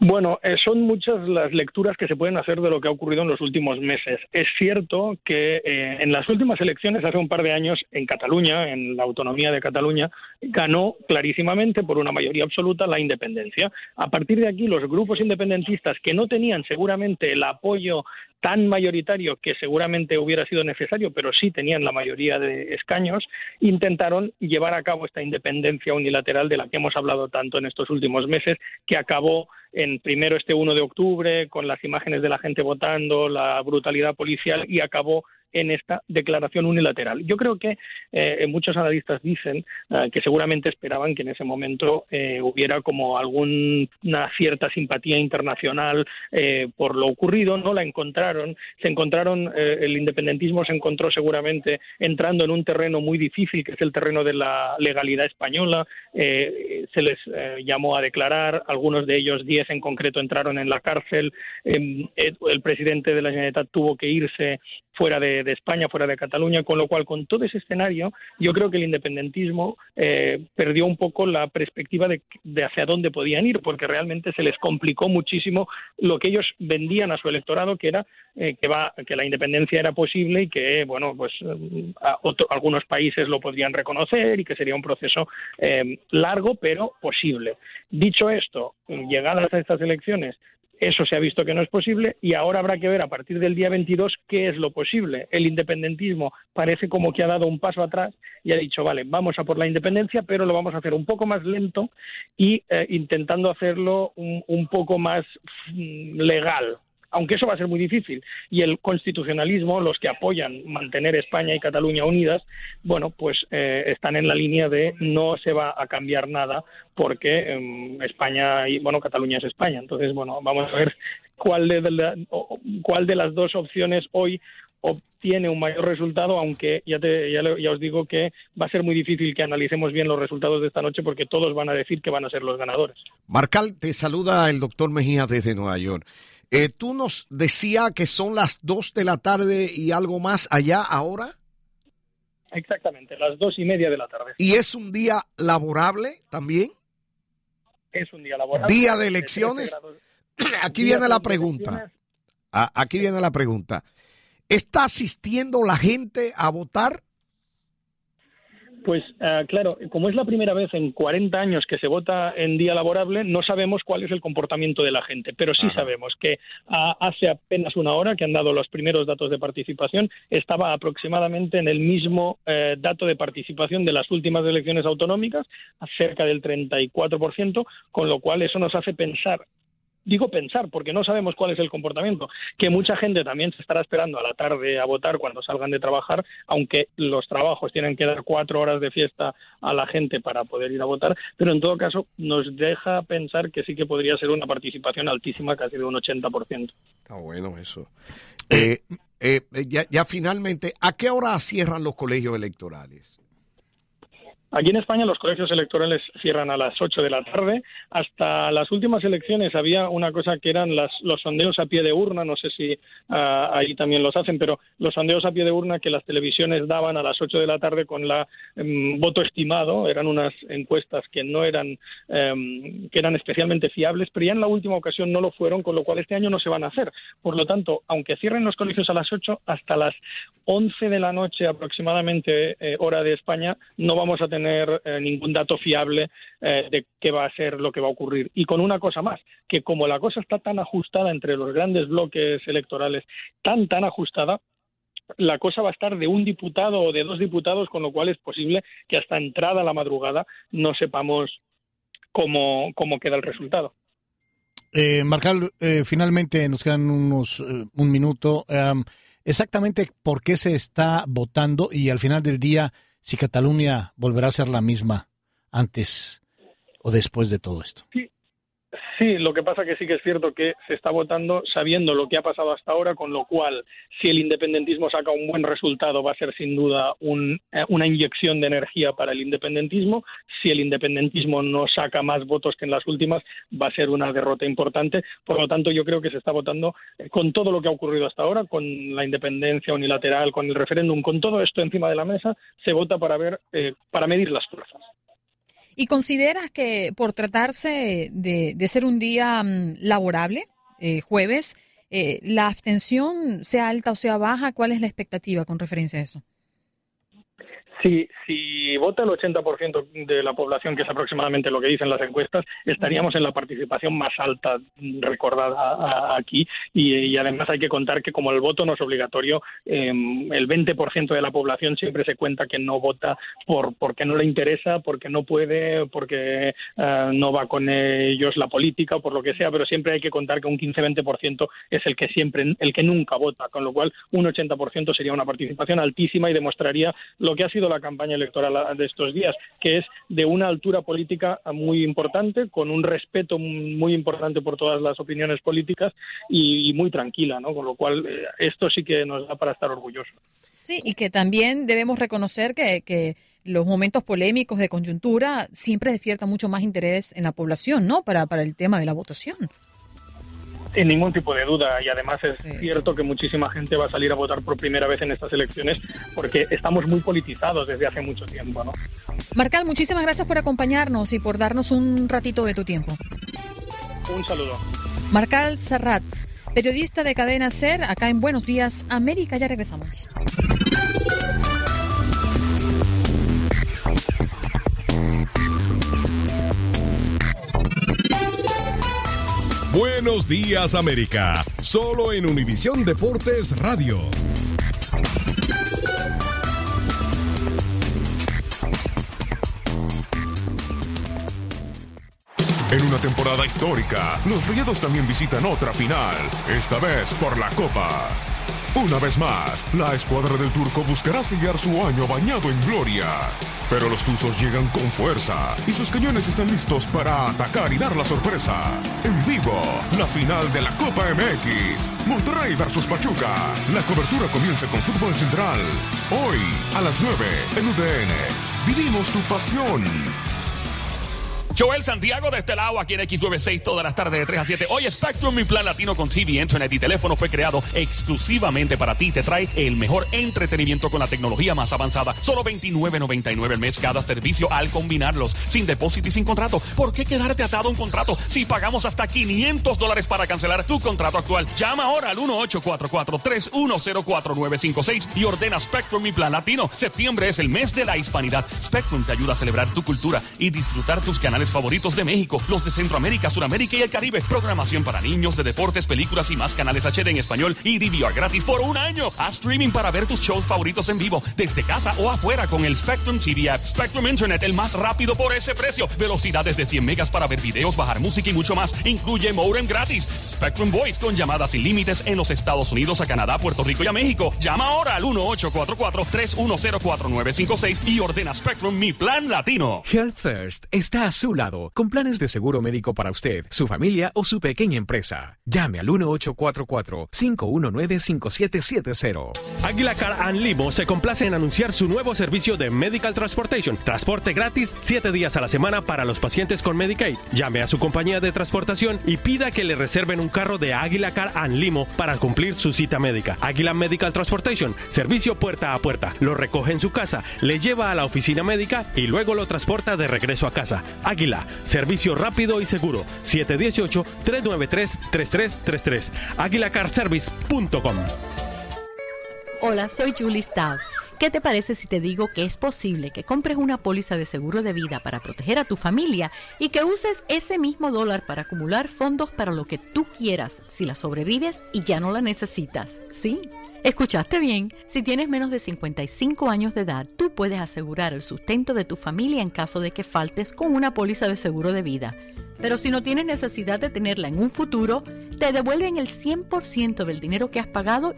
Bueno, eh, son muchas las lecturas que se pueden hacer de lo que ha ocurrido en los últimos meses. Es cierto que eh, en las últimas elecciones, hace un par de años, en Cataluña, en la autonomía de Cataluña, ganó clarísimamente por una mayoría absoluta la independencia. A partir de aquí, los grupos independentistas que no tenían seguramente el apoyo tan mayoritario que seguramente hubiera sido necesario, pero sí tenían la mayoría de escaños, intentaron llevar a cabo esta independencia unilateral de la que hemos hablado tanto en estos últimos meses, que acabó en primero este 1 de octubre con las imágenes de la gente votando, la brutalidad policial y acabó en esta declaración unilateral. Yo creo que eh, muchos analistas dicen eh, que seguramente esperaban que en ese momento eh, hubiera como alguna cierta simpatía internacional por lo ocurrido, no la encontraron, se encontraron, el independentismo se encontró seguramente entrando en un terreno muy difícil, que es el terreno de la legalidad española, se les llamó a declarar, algunos de ellos, diez en concreto, entraron en la cárcel, em, el presidente de la Generalitat tuvo que irse fuera de, España, fuera de Cataluña, con lo cual, con todo ese escenario, yo creo que el independentismo eh, perdió un poco la perspectiva de, hacia dónde podían ir, porque realmente se les complicó muchísimo lo que ellos vendían a su electorado, que era eh, que, va, que la independencia era posible y que, bueno, pues eh, algunos países lo podrían reconocer y que sería un proceso largo, pero posible. Dicho esto, llegadas a estas elecciones, eso se ha visto que no es posible y ahora habrá que ver a partir del día 22 qué es lo posible. El independentismo parece como que ha dado un paso atrás y ha dicho, vale, vamos a por la independencia, pero lo vamos a hacer un poco más lento y eh, intentando hacerlo un poco más mm, legal, aunque eso va a ser muy difícil. Y el constitucionalismo, los que apoyan mantener España y Cataluña unidas, bueno, pues eh, están en la línea de no se va a cambiar nada porque em, España y, bueno, Cataluña es España. Entonces, bueno, vamos a ver cuál de, cuál de las dos opciones hoy obtiene un mayor resultado, aunque ya, te, ya, ya, os digo que va a ser muy difícil que analicemos bien los resultados de esta noche porque todos van a decir que van a ser los ganadores.
Marcal, te saluda el doctor Mejía desde Nueva York. Eh, tú nos decías que son las 2 de la tarde y algo más allá ahora.
Exactamente, las dos y media de la tarde.
¿Y es un día laborable también?
Es un día laborable.
¿Día de elecciones? Aquí viene la pregunta. Ah, aquí viene la pregunta. ¿Está asistiendo la gente a votar?
Pues ah, claro, como es la primera vez en 40 años que se vota en día laborable, no sabemos cuál es el comportamiento de la gente, pero sí sabemos que hace apenas una hora que han dado los primeros datos de participación, estaba aproximadamente en el mismo eh, dato de participación de las últimas elecciones autonómicas, cerca del 34%, con lo cual eso nos hace pensar digo pensar, porque no sabemos cuál es el comportamiento, que mucha gente también se estará esperando a la tarde a votar cuando salgan de trabajar, aunque los trabajos tienen que dar cuatro horas de fiesta a la gente para poder ir a votar, pero en todo caso nos deja pensar que sí que podría ser una participación altísima, casi de un 80%.
Está bueno eso. Eh, eh, ya, ya finalmente, ¿a qué hora cierran los colegios electorales?
Aquí en España los colegios electorales cierran a las 8 de la tarde. Hasta las últimas elecciones había una cosa que eran las, los sondeos a pie de urna, no sé si ah, ahí también los hacen, pero los sondeos a pie de urna que las televisiones daban a las 8 de la tarde con la em, voto estimado, eran unas encuestas que no eran, em, que eran especialmente fiables, pero ya en la última ocasión no lo fueron, con lo cual este año no se van a hacer. Por lo tanto, aunque cierren los colegios a las 8, hasta las 11 de la noche aproximadamente, eh, hora de España, no vamos a tener tener eh, ningún dato fiable eh, de qué va a ser lo que va a ocurrir. Y con una cosa más, que como la cosa está tan ajustada entre los grandes bloques electorales, tan, tan ajustada, la cosa va a estar de un diputado o de dos diputados, con lo cual es posible que hasta entrada la madrugada no sepamos cómo, cómo queda el resultado.
Eh, Marcal, eh, finalmente nos quedan unos un minuto. exactamente por qué se está votando y al final del día si Cataluña volverá a ser la misma antes o después de todo esto.
Sí, lo que pasa que sí que es cierto que se está votando sabiendo lo que ha pasado hasta ahora, con lo cual, si el independentismo saca un buen resultado, va a ser sin duda un, eh, una inyección de energía para el independentismo. Si el independentismo no saca más votos que en las últimas, va a ser una derrota importante. Por lo tanto, yo creo que se está votando eh, con todo lo que ha ocurrido hasta ahora, con la independencia unilateral, con el referéndum, con todo esto encima de la mesa, se vota para ver, eh, para medir las fuerzas.
¿Y consideras que por tratarse de, ser un día mm, laborable, eh, jueves, eh, la abstención sea alta o sea baja? ¿Cuál es la expectativa con referencia a eso?
Si, si vota el 80% de la población, que es aproximadamente lo que dicen las encuestas, estaríamos en la participación más alta recordada aquí. Y, además hay que contar que como el voto no es obligatorio, em, el 20% de la población siempre se cuenta que no vota por porque no le interesa, porque no puede, porque eh, no va con ellos la política o por lo que sea, pero siempre hay que contar que un 15-20% es el que siempre, el que nunca vota, con lo cual un 80% sería una participación altísima y demostraría lo que ha sido la campaña electoral de estos días, que es de una altura política muy importante, con un respeto muy importante por todas las opiniones políticas y, muy tranquila, ¿no? Con lo cual, eh, esto sí que nos da para estar orgullosos.
Sí, y que también debemos reconocer que, que los momentos polémicos de coyuntura siempre despiertan mucho más interés en la población, ¿no? Para, para el tema de la votación.
Sin ningún tipo de duda y además es cierto que muchísima gente va a salir a votar por primera vez en estas elecciones porque estamos muy politizados desde hace mucho tiempo, ¿no?
Marcal, muchísimas gracias por acompañarnos y por darnos un ratito de tu tiempo.
Un saludo.
Marcal Serrat, periodista de Cadena Ser, acá en Buenos Días América, ya regresamos.
Buenos días América, solo en Univisión Deportes Radio. En una temporada histórica, los Rayados también visitan otra final, esta vez por la Copa. Una vez más, la escuadra del turco buscará sellar su año bañado en gloria. Pero los Tuzos llegan con fuerza y sus cañones están listos para atacar y dar la sorpresa. En vivo, la final de la Copa MX. Monterrey versus Pachuca. La cobertura comienza con Fútbol Central. Hoy, a las 9, en UDN. Vivimos tu pasión.
Joel Santiago de este lado, aquí en X96, todas las tardes de 3 a 7. Hoy Spectrum, mi plan latino con TV, Internet y teléfono fue creado exclusivamente para ti. Te trae el mejor entretenimiento con la tecnología más avanzada. Solo $29.99 el mes cada servicio al combinarlos, sin depósito y sin contrato. ¿Por qué quedarte atado a un contrato si pagamos hasta 500 dólares para cancelar tu contrato actual? Llama ahora al 1844-3104-956 y ordena Spectrum, mi plan latino. Septiembre es el mes de la hispanidad. Spectrum te ayuda a celebrar tu cultura y disfrutar tus canales favoritos de México, los de Centroamérica, Suramérica y el Caribe. Programación para niños de deportes, películas y más canales HD en español y DVR gratis por un año. Haz streaming para ver tus shows favoritos en vivo, desde casa o afuera con el Spectrum TV app. Spectrum Internet, el más rápido por ese precio. Velocidades de 100 megas para ver videos, bajar música y mucho más. Incluye modem gratis. Spectrum Voice con llamadas sin límites en los Estados Unidos, a Canadá, Puerto Rico y a México. Llama ahora al 1844-3104-956 y ordena Spectrum Mi Plan Latino.
Health First está a su lado con planes de seguro médico para usted, su familia o su pequeña empresa. Llame al 1844-519-5770.
Águila Car and Limo se complace en anunciar su nuevo servicio de Medical Transportation. Transporte gratis 7 días a la semana para los pacientes con Medicaid. Llame a su compañía de transportación y pida que le reserven un carro de Águila Car and Limo para cumplir su cita médica. Águila Medical Transportation, servicio puerta a puerta. Lo recoge en su casa, le lleva a la oficina médica y luego lo transporta de regreso a casa. Águila, servicio rápido y seguro. 718-393-3333. AguilaCarService.com.
Hola, soy Julie Stav. ¿Qué te parece si te digo que es posible que compres una póliza de seguro de vida para proteger a tu familia y que uses ese mismo dólar para acumular fondos para lo que tú quieras si la sobrevives y ya no la necesitas? ¿Sí? Escuchaste bien, si tienes menos de 55 años de edad, tú puedes asegurar el sustento de tu familia en caso de que faltes con una póliza de seguro de vida. Pero si no tienes necesidad de tenerla en un futuro, te devuelven el 100% del dinero que has pagado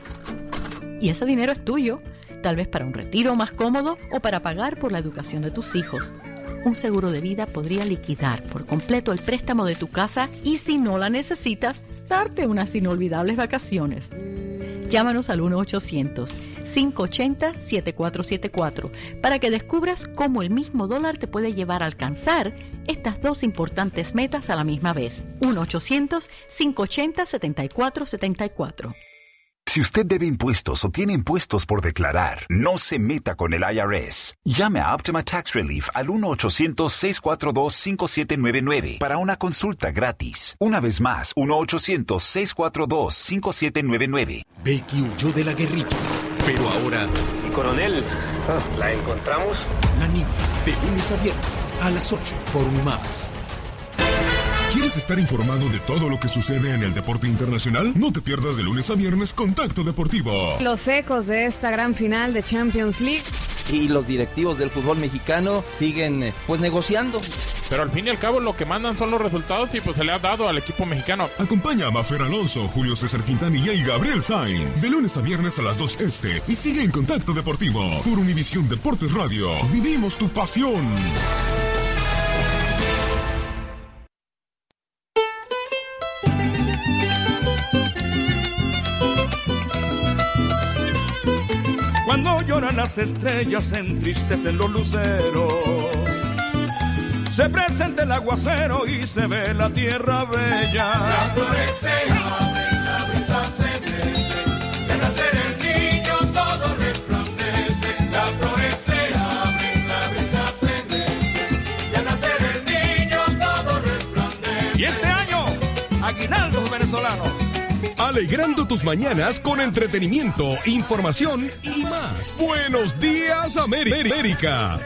y ese dinero es tuyo, tal vez para un retiro más cómodo o para pagar por la educación de tus hijos. Un seguro de vida podría liquidar por completo el préstamo de tu casa y si no la necesitas, darte unas inolvidables vacaciones. Llámanos al 1-800-580-7474 para que descubras cómo el mismo dólar te puede llevar a alcanzar estas dos importantes metas a la misma vez. 1-800-580-7474.
Si usted debe impuestos o tiene impuestos por declarar, no se meta con el IRS. Llame a Optima Tax Relief al 1-800-642-5799 para una consulta gratis. Una vez más, 1-800-642-5799.
Becky huyó de la guerrilla, pero ahora...
Y coronel, ¿la encontramos?
La niña, de lunes a viernes, a las 8 por más.
¿Quieres estar informado de todo lo que sucede en el deporte internacional? No te pierdas de lunes a viernes Contacto Deportivo.
Los ecos de esta gran final de Champions League.
Y los directivos del fútbol mexicano siguen eh, pues negociando.
Pero al fin y al cabo lo que mandan son los resultados y pues se le ha dado al equipo mexicano.
Acompaña a Mafer Alonso, Julio César Quintanilla y Gabriel Sainz. De lunes a viernes a las 2 este. Y sigue en Contacto Deportivo por Univisión Deportes Radio. Vivimos tu pasión.
Las estrellas, entristecen los luceros. Se presenta el aguacero y se ve la tierra bella.
La
Alegrando tus mañanas con entretenimiento, información y más. Buenos días, América.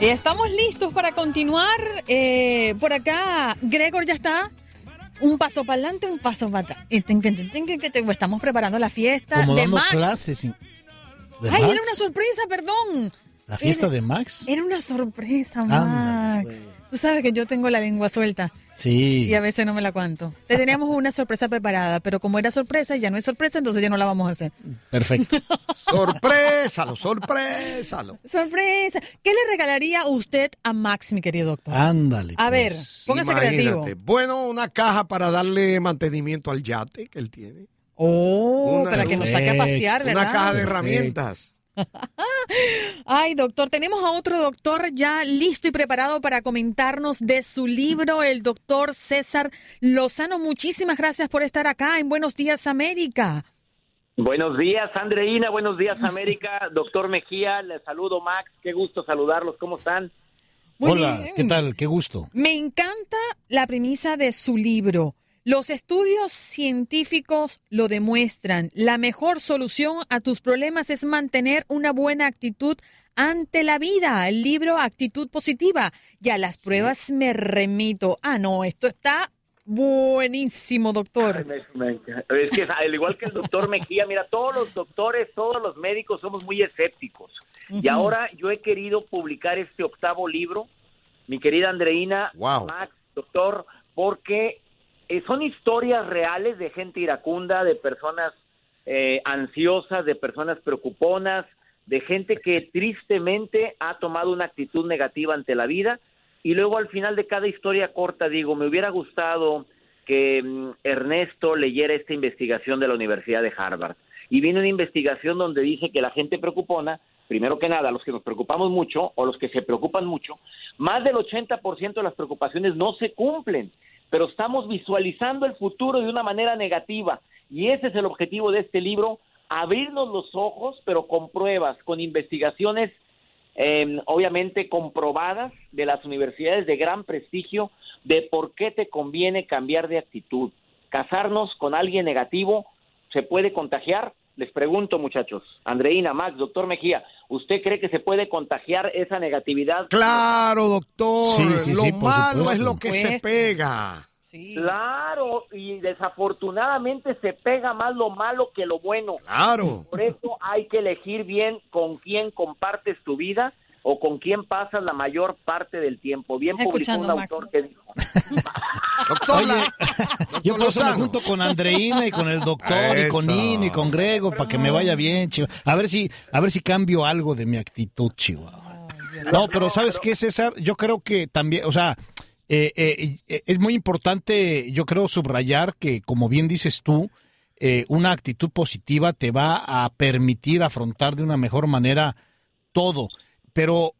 Y estamos listos para continuar. Eh, por acá, Gregor ya está. Un paso para adelante, un paso para atrás. Ten- Estamos preparando la fiesta
Como
de
dando
Max.
clases. ¿De
Ay,
Max?
era una sorpresa, perdón.
¿La fiesta
Era-
de Max?
Era una sorpresa, Max. Tú sabes que yo tengo la lengua suelta
Sí.
y a veces no me la cuento. Te teníamos una sorpresa preparada, pero como era sorpresa y ya no es sorpresa, entonces ya no la vamos a hacer.
Perfecto.
Sorprésalo, sorprésalo.
Sorpresa. ¿Qué le regalaría usted a Max, mi querido doctor?
Ándale.
A ver, póngase creativo.
Bueno, una caja para darle mantenimiento al yate que él tiene.
Oh,
Una-
para que nos saque a pasear, ¿verdad?
Una caja de
Perfecto.
herramientas.
Ay, doctor, tenemos a otro doctor ya listo y preparado para comentarnos de su libro, el doctor César Lozano. Muchísimas gracias por estar acá en Buenos Días América.
Buenos días, Andreina. Buenos días, América. Doctor Mejía, les saludo, Max. Qué gusto saludarlos. ¿Cómo están?
Muy
Hola,
bien.
¿qué tal? Qué gusto.
Me encanta la premisa de su libro. Los estudios científicos lo demuestran. La mejor solución a tus problemas es mantener una buena actitud ante la vida. El libro Actitud Positiva. Y a las pruebas me remito. Ah, no, esto está buenísimo, doctor.
Ay, me- me- es que al igual que el doctor Mejía, mira, todos los doctores, todos los médicos somos muy escépticos. Y ahora yo he querido publicar este octavo libro, mi querida Andreina,
Wow.
Max, doctor, porque eh, son historias reales de gente iracunda, de personas eh, ansiosas, de personas preocuponas, de gente que tristemente ha tomado una actitud negativa ante la vida. Y luego al final de cada historia corta digo, me hubiera gustado que mm, Ernesto leyera esta investigación de la Universidad de Harvard. Y viene una investigación donde dice que la gente preocupona, primero que nada, los que nos preocupamos mucho o los que se preocupan mucho, más del 80% de las preocupaciones no se cumplen, pero estamos visualizando el futuro de una manera negativa. Y ese es el objetivo de este libro, abrirnos los ojos, pero con pruebas, con investigaciones eh, obviamente comprobadas de las universidades de gran prestigio de por qué te conviene cambiar de actitud. Casarnos con alguien negativo se puede contagiar. Les pregunto, muchachos, Andreina, Max, doctor Mejía, ¿usted cree que se puede contagiar esa negatividad?
Claro, doctor.
Sí, sí,
lo
sí,
malo es lo que se pega.
Claro, y desafortunadamente se pega más lo malo que lo bueno.
Claro.
Por eso hay que elegir bien con quién compartes tu vida o con quién pasas la mayor parte del tiempo. Bien publicó un
Max,
autor que dijo,
Yo por eso me
Lozano.
junto con Andreina y con el doctor y con. Nino y con Grego para que me vaya bien, Chihuahua. A ver si, a ver si cambio algo de mi actitud, Chihuahua. No, pero ¿sabes qué, César? Yo creo que también, o sea, eh, eh, eh, es muy importante, yo creo, subrayar que, como bien dices tú, eh, una actitud positiva te va a permitir afrontar de una mejor manera todo. Pero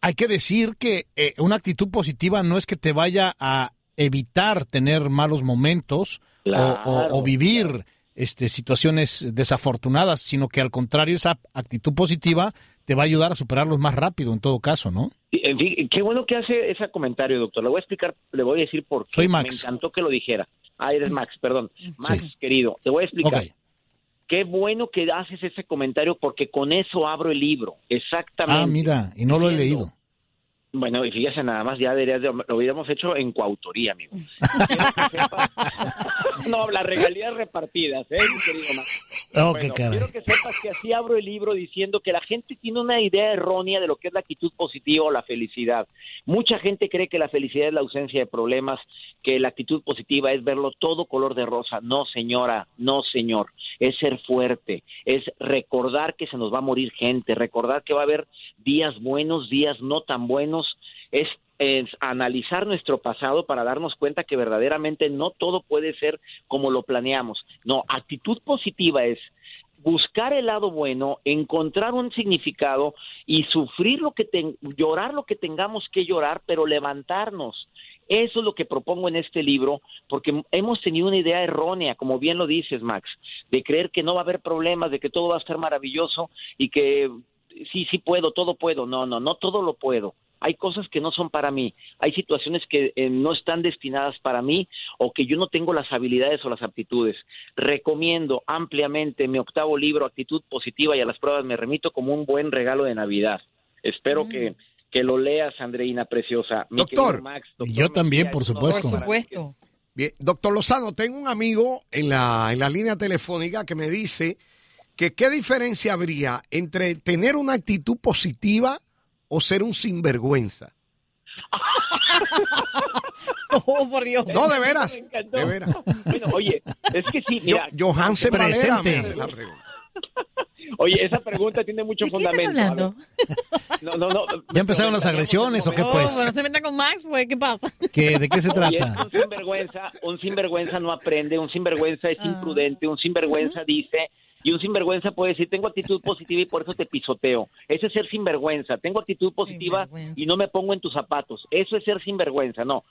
hay que decir que eh, una actitud positiva no es que te vaya a evitar tener malos momentos o- o,
Claro,
o vivir este, situaciones desafortunadas, sino que al contrario, esa actitud positiva te va a ayudar a superarlos más rápido en todo caso, ¿no?
En fin, qué bueno que hace ese comentario, doctor. Le voy a explicar, le voy a decir por qué.
Soy Max.
Me encantó que lo dijera. Ah, eres Max, perdón. Max, querido, te voy a explicar. Qué bueno que haces ese comentario porque con eso abro el libro. Exactamente.
Ah, mira, y no lo he leído.
Bueno, y fíjese nada más, ya deberías de- lo hubiéramos hecho en coautoría, amigo. Quiero que sepas- no, las regalías repartidas, ¿eh, mi querido?
Oh,
Bueno,
qué
quiero que sepas que así abro el libro diciendo que la gente tiene una idea errónea de lo que es la actitud positiva o la felicidad. Mucha gente cree que la felicidad es la ausencia de problemas, que la actitud positiva es verlo todo color de rosa. No, señora, no, señor. Es ser fuerte, es recordar que se nos va a morir gente, recordar que va a haber días buenos, días no tan buenos, es analizar nuestro pasado para darnos cuenta que verdaderamente no todo puede ser como lo planeamos. No, actitud positiva es buscar el lado bueno, encontrar un significado y sufrir lo que ten- llorar lo que tengamos que llorar, pero levantarnos. Eso es lo que propongo en este libro, porque hemos tenido una idea errónea, como bien lo dices, Max, de creer que no va a haber problemas, de que todo va a estar maravilloso y que sí, sí puedo, todo puedo. No, no, no todo lo puedo. Hay cosas que no son para mí, hay situaciones que eh, no están destinadas para mí o que yo no tengo las habilidades o las aptitudes. Recomiendo ampliamente mi octavo libro, Actitud Positiva y a las pruebas me remito como un buen regalo de Navidad. Espero que, que lo leas, Andreina Preciosa. Mi
Doctor.
Max, doctor
Yo también, por supuesto. Por.
Bien, doctor Lozano, tengo un amigo en la, en la línea telefónica que me dice que qué diferencia habría entre tener una actitud positiva o ser un sinvergüenza.
Oh, por Dios.
No, de veras.
Me encantó.
De veras.
Bueno, oye, es que sí, mira.
Yo- Valera me
Presente.
hace la pregunta.
Oye, esa pregunta tiene mucho
¿De qué están
fundamento. No, no, no.
¿Ya empezaron las agresiones o qué pues?
bueno, se meta con Max, pues, ¿qué pasa?
¿Qué, ¿De qué se
Oye,
trata?
un sinvergüenza, un sinvergüenza no aprende, un sinvergüenza es imprudente, un sinvergüenza dice, y un sinvergüenza puede decir, tengo actitud positiva y por eso te pisoteo. Eso es ser sinvergüenza. Tengo actitud positiva y no me pongo en tus zapatos. Eso es ser sinvergüenza, no.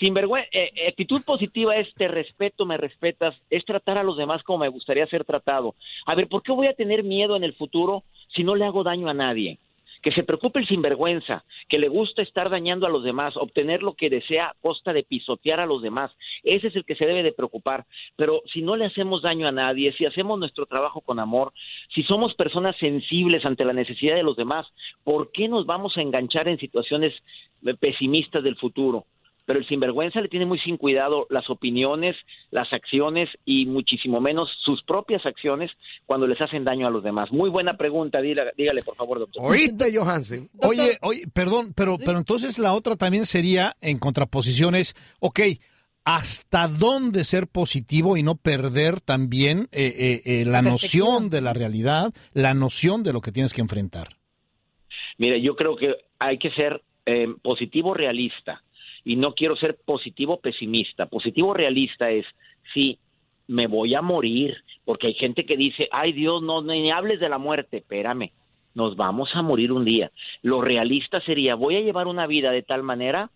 Sinvergüenza, eh, actitud positiva es te respeto, me respetas, es tratar a los demás como me gustaría ser tratado. A ver, ¿por qué voy a tener miedo en el futuro si no le hago daño a nadie? Que se preocupe el sinvergüenza, que le gusta estar dañando a los demás, obtener lo que desea a costa de pisotear a los demás. Ese es el que se debe de preocupar. Pero si no le hacemos daño a nadie, si hacemos nuestro trabajo con amor, si somos personas sensibles ante la necesidad de los demás, ¿por qué nos vamos a enganchar en situaciones eh, pesimistas del futuro? Pero el sinvergüenza le tiene muy sin cuidado las opiniones, las acciones y muchísimo menos sus propias acciones cuando les hacen daño a los demás. Muy buena pregunta, dígale, dígale por favor, doctor.
¿Oíste, Johansen?
Oye, oye, perdón, pero, pero entonces la otra también sería en contraposición es, ok, hasta dónde ser positivo y no perder también eh, eh, eh, la noción de la realidad, la noción de lo que tienes que enfrentar.
Mire, yo creo que hay que ser eh, positivo realista y no quiero ser positivo pesimista. Positivo realista es, sí, me voy a morir, porque hay gente que dice, ay Dios, no, ni hables de la muerte, espérame, nos vamos a morir un día. Lo realista sería, voy a llevar una vida de tal manera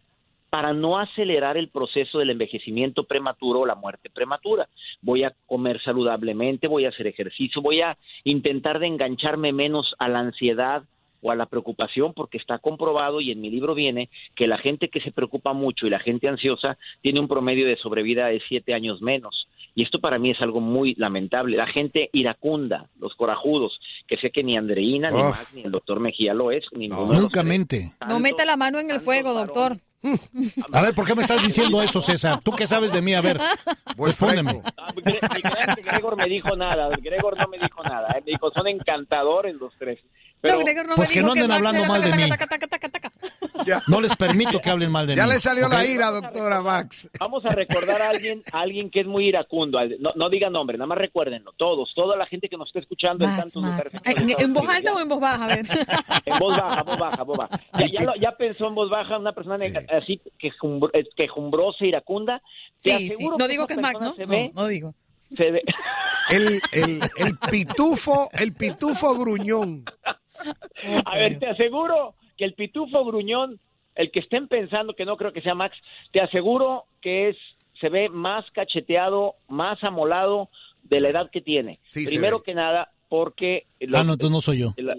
para no acelerar el proceso del envejecimiento prematuro o la muerte prematura. Voy a comer saludablemente, voy a hacer ejercicio, voy a intentar de engancharme menos a la ansiedad o a la preocupación, porque está comprobado y en mi libro viene que la gente que se preocupa mucho y la gente ansiosa tiene un promedio de sobrevida de siete años menos. Y esto para mí es algo muy lamentable. La gente iracunda, los corajudos, que sé que ni Andreina, ni. Max, ni el doctor Mejía lo es, de los
Nunca mente.
No meta la mano en el fuego, doctor.
A ver, ¿por qué me estás diciendo eso, César? ¿Tú qué sabes de mí? A ver, respóndeme.
Gre- Gregor me dijo nada, Gregor no me dijo nada. Él me dijo, son encantadores los tres. Pero,
No,
Pues que no anden hablando mal de mí. No les permito que hablen mal de
Ya
mí.
le salió la ira, doctora Max.
Vamos a recordar a alguien, a alguien que es muy iracundo. No, no diga nombre, nada más recuérdenlo. Todos, toda la gente que nos está escuchando en
Max,
tantos
Max.
lugares.
¿En, en voz alta o en voz baja? A ver.
En voz baja, voz baja, voz baja. Ya, ya, lo- ya pensó en voz baja una persona así quejumbr- eh, quejumbrosa, iracunda. Te
Sí, sí. No
que
digo que es Max, ¿no?
se
No,
ve-
no digo.
se ve-
El, el, el pitufo, el pitufo gruñón.
A ver, te aseguro que el pitufo gruñón, el que estén pensando que no creo que sea Max, te aseguro que es se ve más cacheteado, más amolado de la edad que tiene.
Sí,
Primero que nada, porque los-
Ah, no, entonces no soy yo.
la-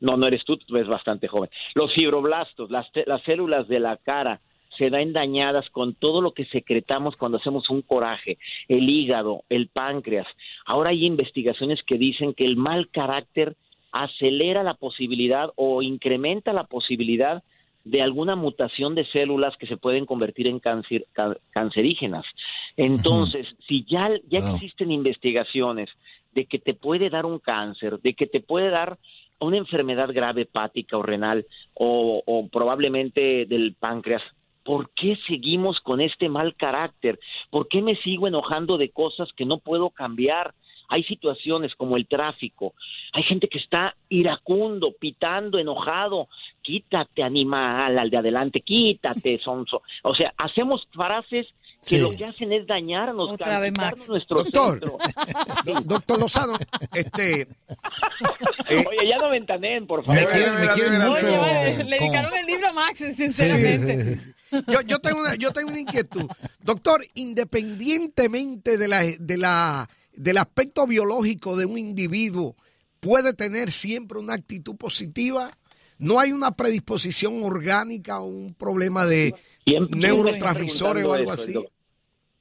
no, no eres tú, tú eres bastante joven. Los fibroblastos, las, te- las células de la cara, se ven dañadas con todo lo que secretamos cuando hacemos un coraje, el hígado, el páncreas. Ahora hay investigaciones que dicen que el mal carácter acelera la posibilidad o incrementa la posibilidad de alguna mutación de células que se pueden convertir en cáncer- cancerígenas. Entonces, si ya, ya
Wow.
existen investigaciones de que te puede dar un cáncer, de que te puede dar una enfermedad grave hepática o renal o, o probablemente del páncreas, ¿por qué seguimos con este mal carácter? ¿Por qué me sigo enojando de cosas que no puedo cambiar? Hay situaciones como el tráfico, hay gente que está iracundo, pitando, enojado. Quítate, animal, al de adelante, quítate, sonso. O sea, hacemos frases que
Sí.
lo que hacen es dañarnos,
Otra vez, Max.
nuestro
Doctor.
centro.
Doctor Lozano, este,
Oye, ya no ventaneen, por favor.
Me quieren, me quieren mucho.
Oye, vale, le dedicaron el libro a Max, sinceramente.
yo, yo tengo una, yo tengo una inquietud. Doctor, independientemente de la, de la, del aspecto biológico de un individuo, puede tener siempre una actitud positiva. No hay una predisposición orgánica o un problema de neurotransmisores o algo así.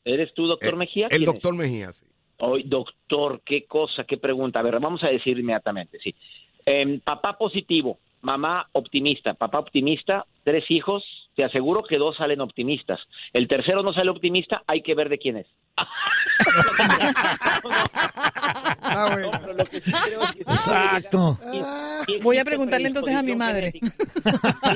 ¿Eres tú, doctor
Eh,
Mejía?
El
¿Quién es?
doctor Mejía, sí.
Hoy, doctor, qué cosa, qué pregunta. A ver, vamos a decir inmediatamente, sí. Em, papá positivo, mamá optimista, papá optimista, tres hijos, te aseguro que dos salen optimistas. El tercero no sale optimista, hay que ver de quién es.
Ah,
Exacto.
Voy a preguntarle entonces a mi madre.
Sí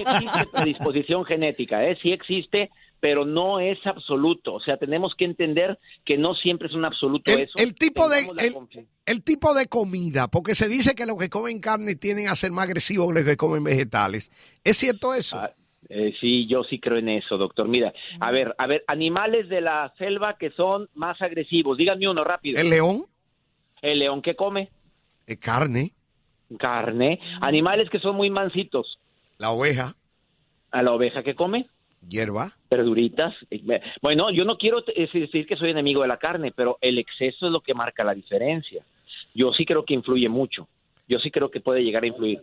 existe predisposición genética, ¿eh? sí existe, pero no es absoluto. O sea, tenemos que entender que no siempre es un absoluto
El,
eso.
el tipo de el, tipo de comida, porque se dice que los que comen carne tienden a ser más agresivos que los que comen vegetales. ¿Es cierto eso?
Ah, eh, sí, yo sí creo en eso, doctor. Mira, a ver, a ver, animales de la selva que son más agresivos. Díganme uno rápido.
El león,
El león que come
eh, carne,
carne. Animales que son muy mansitos.
la oveja,
A la oveja que come
hierba.
verduritas. Eh, Bueno, yo no quiero decir que soy enemigo de la carne, pero el exceso es lo que marca la diferencia. Yo sí creo que influye mucho. Yo sí creo que puede llegar a influir.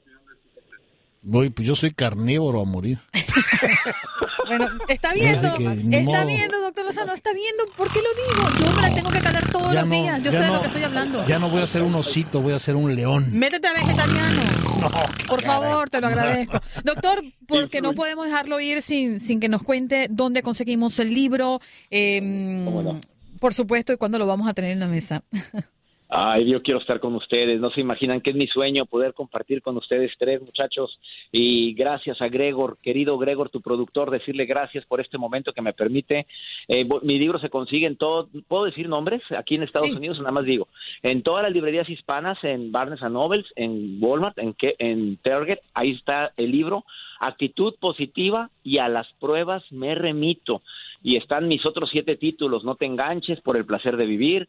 Voy, pues yo soy carnívoro a morir.
Bueno, está viendo,
que
está
modo.
viendo, doctor Lozano, está viendo. ¿Por qué lo digo? Yo me la tengo que calar todos
Ya
los
no,
días. Yo sé de
no,
lo que estoy hablando.
Ya no voy a ser un osito, voy a ser un león.
Métete a vegetariano. Por favor, te lo agradezco. Doctor, porque no podemos dejarlo ir sin, sin que nos cuente dónde conseguimos el libro, eh, por supuesto, y cuándo lo vamos a tener en la mesa.
Ay, yo quiero estar con ustedes. No se imaginan que es mi sueño poder compartir con ustedes tres muchachos. Y gracias a Gregor, querido Gregor, tu productor, decirle gracias por este momento que me permite. Eh, mi libro se consigue en todo, ¿puedo decir nombres? Aquí en Estados
Sí.
Unidos, nada más digo. En todas las librerías hispanas, en Barnes Nobles, en Walmart, en, en Target, ahí está el libro. Actitud positiva y a las pruebas me remito. Y están mis otros siete títulos, No te enganches por el placer de vivir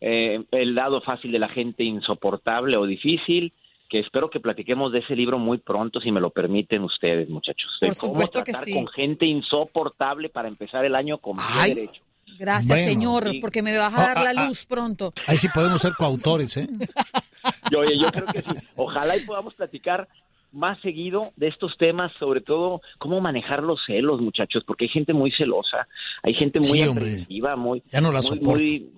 eh, el lado fácil de la gente insoportable o difícil, que espero que platiquemos de ese libro muy pronto, si me lo permiten ustedes, muchachos. De
Por
cómo
supuesto que
tratar
sí.
con gente insoportable para empezar el año con pie derecho.
Gracias,
Bueno.
señor,
Sí.
porque me vas a dar
Ah,
la
ah, ah.
luz pronto.
Ahí sí podemos ser coautores, ¿eh?
Yo, oye, yo creo que sí. Ojalá y podamos platicar más seguido de estos temas, sobre todo cómo manejar los celos, muchachos, porque hay gente muy celosa, hay gente muy
Sí, hombre.
agresiva, muy...
Ya no la
muy, muy-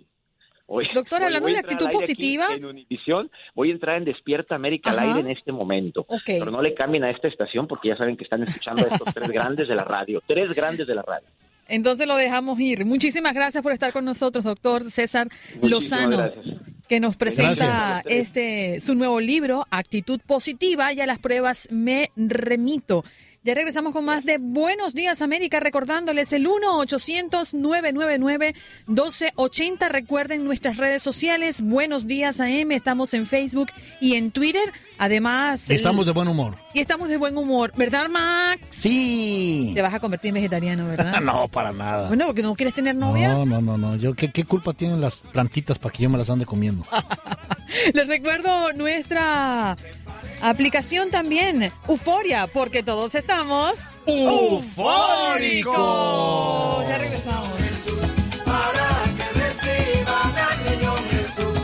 Doctor, hablando de actitud positiva.
En Univisión, voy a entrar en Despierta América al aire en este momento. Pero no le cambien a esta estación porque ya saben que están escuchando a estos tres grandes de la radio. Tres grandes de la radio.
Entonces lo dejamos ir. Muchísimas gracias por estar con nosotros, doctor César
Muchísimas
Lozano,
gracias.
que nos presenta
Gracias.
este su nuevo libro, Actitud Positiva, y a las pruebas me remito. Ya regresamos con más de Buenos Días América, recordándoles el 1-800-999-1280. Recuerden nuestras redes sociales, Buenos Días AM, estamos en Facebook y en Twitter. Además,
Y estamos de buen humor.
y estamos de buen humor, ¿verdad, Max?
Sí.
Te vas a convertir en vegetariano, ¿verdad?
No, para nada.
Bueno, porque no quieres tener novia.
No, no, no, no. Yo, ¿qué, ¿Qué culpa tienen las plantitas para que yo me las ande comiendo?
Les recuerdo nuestra aplicación también, Euforia, porque todos estamos eufóricos. Ya regresamos.
para que reciban al niño Jesús.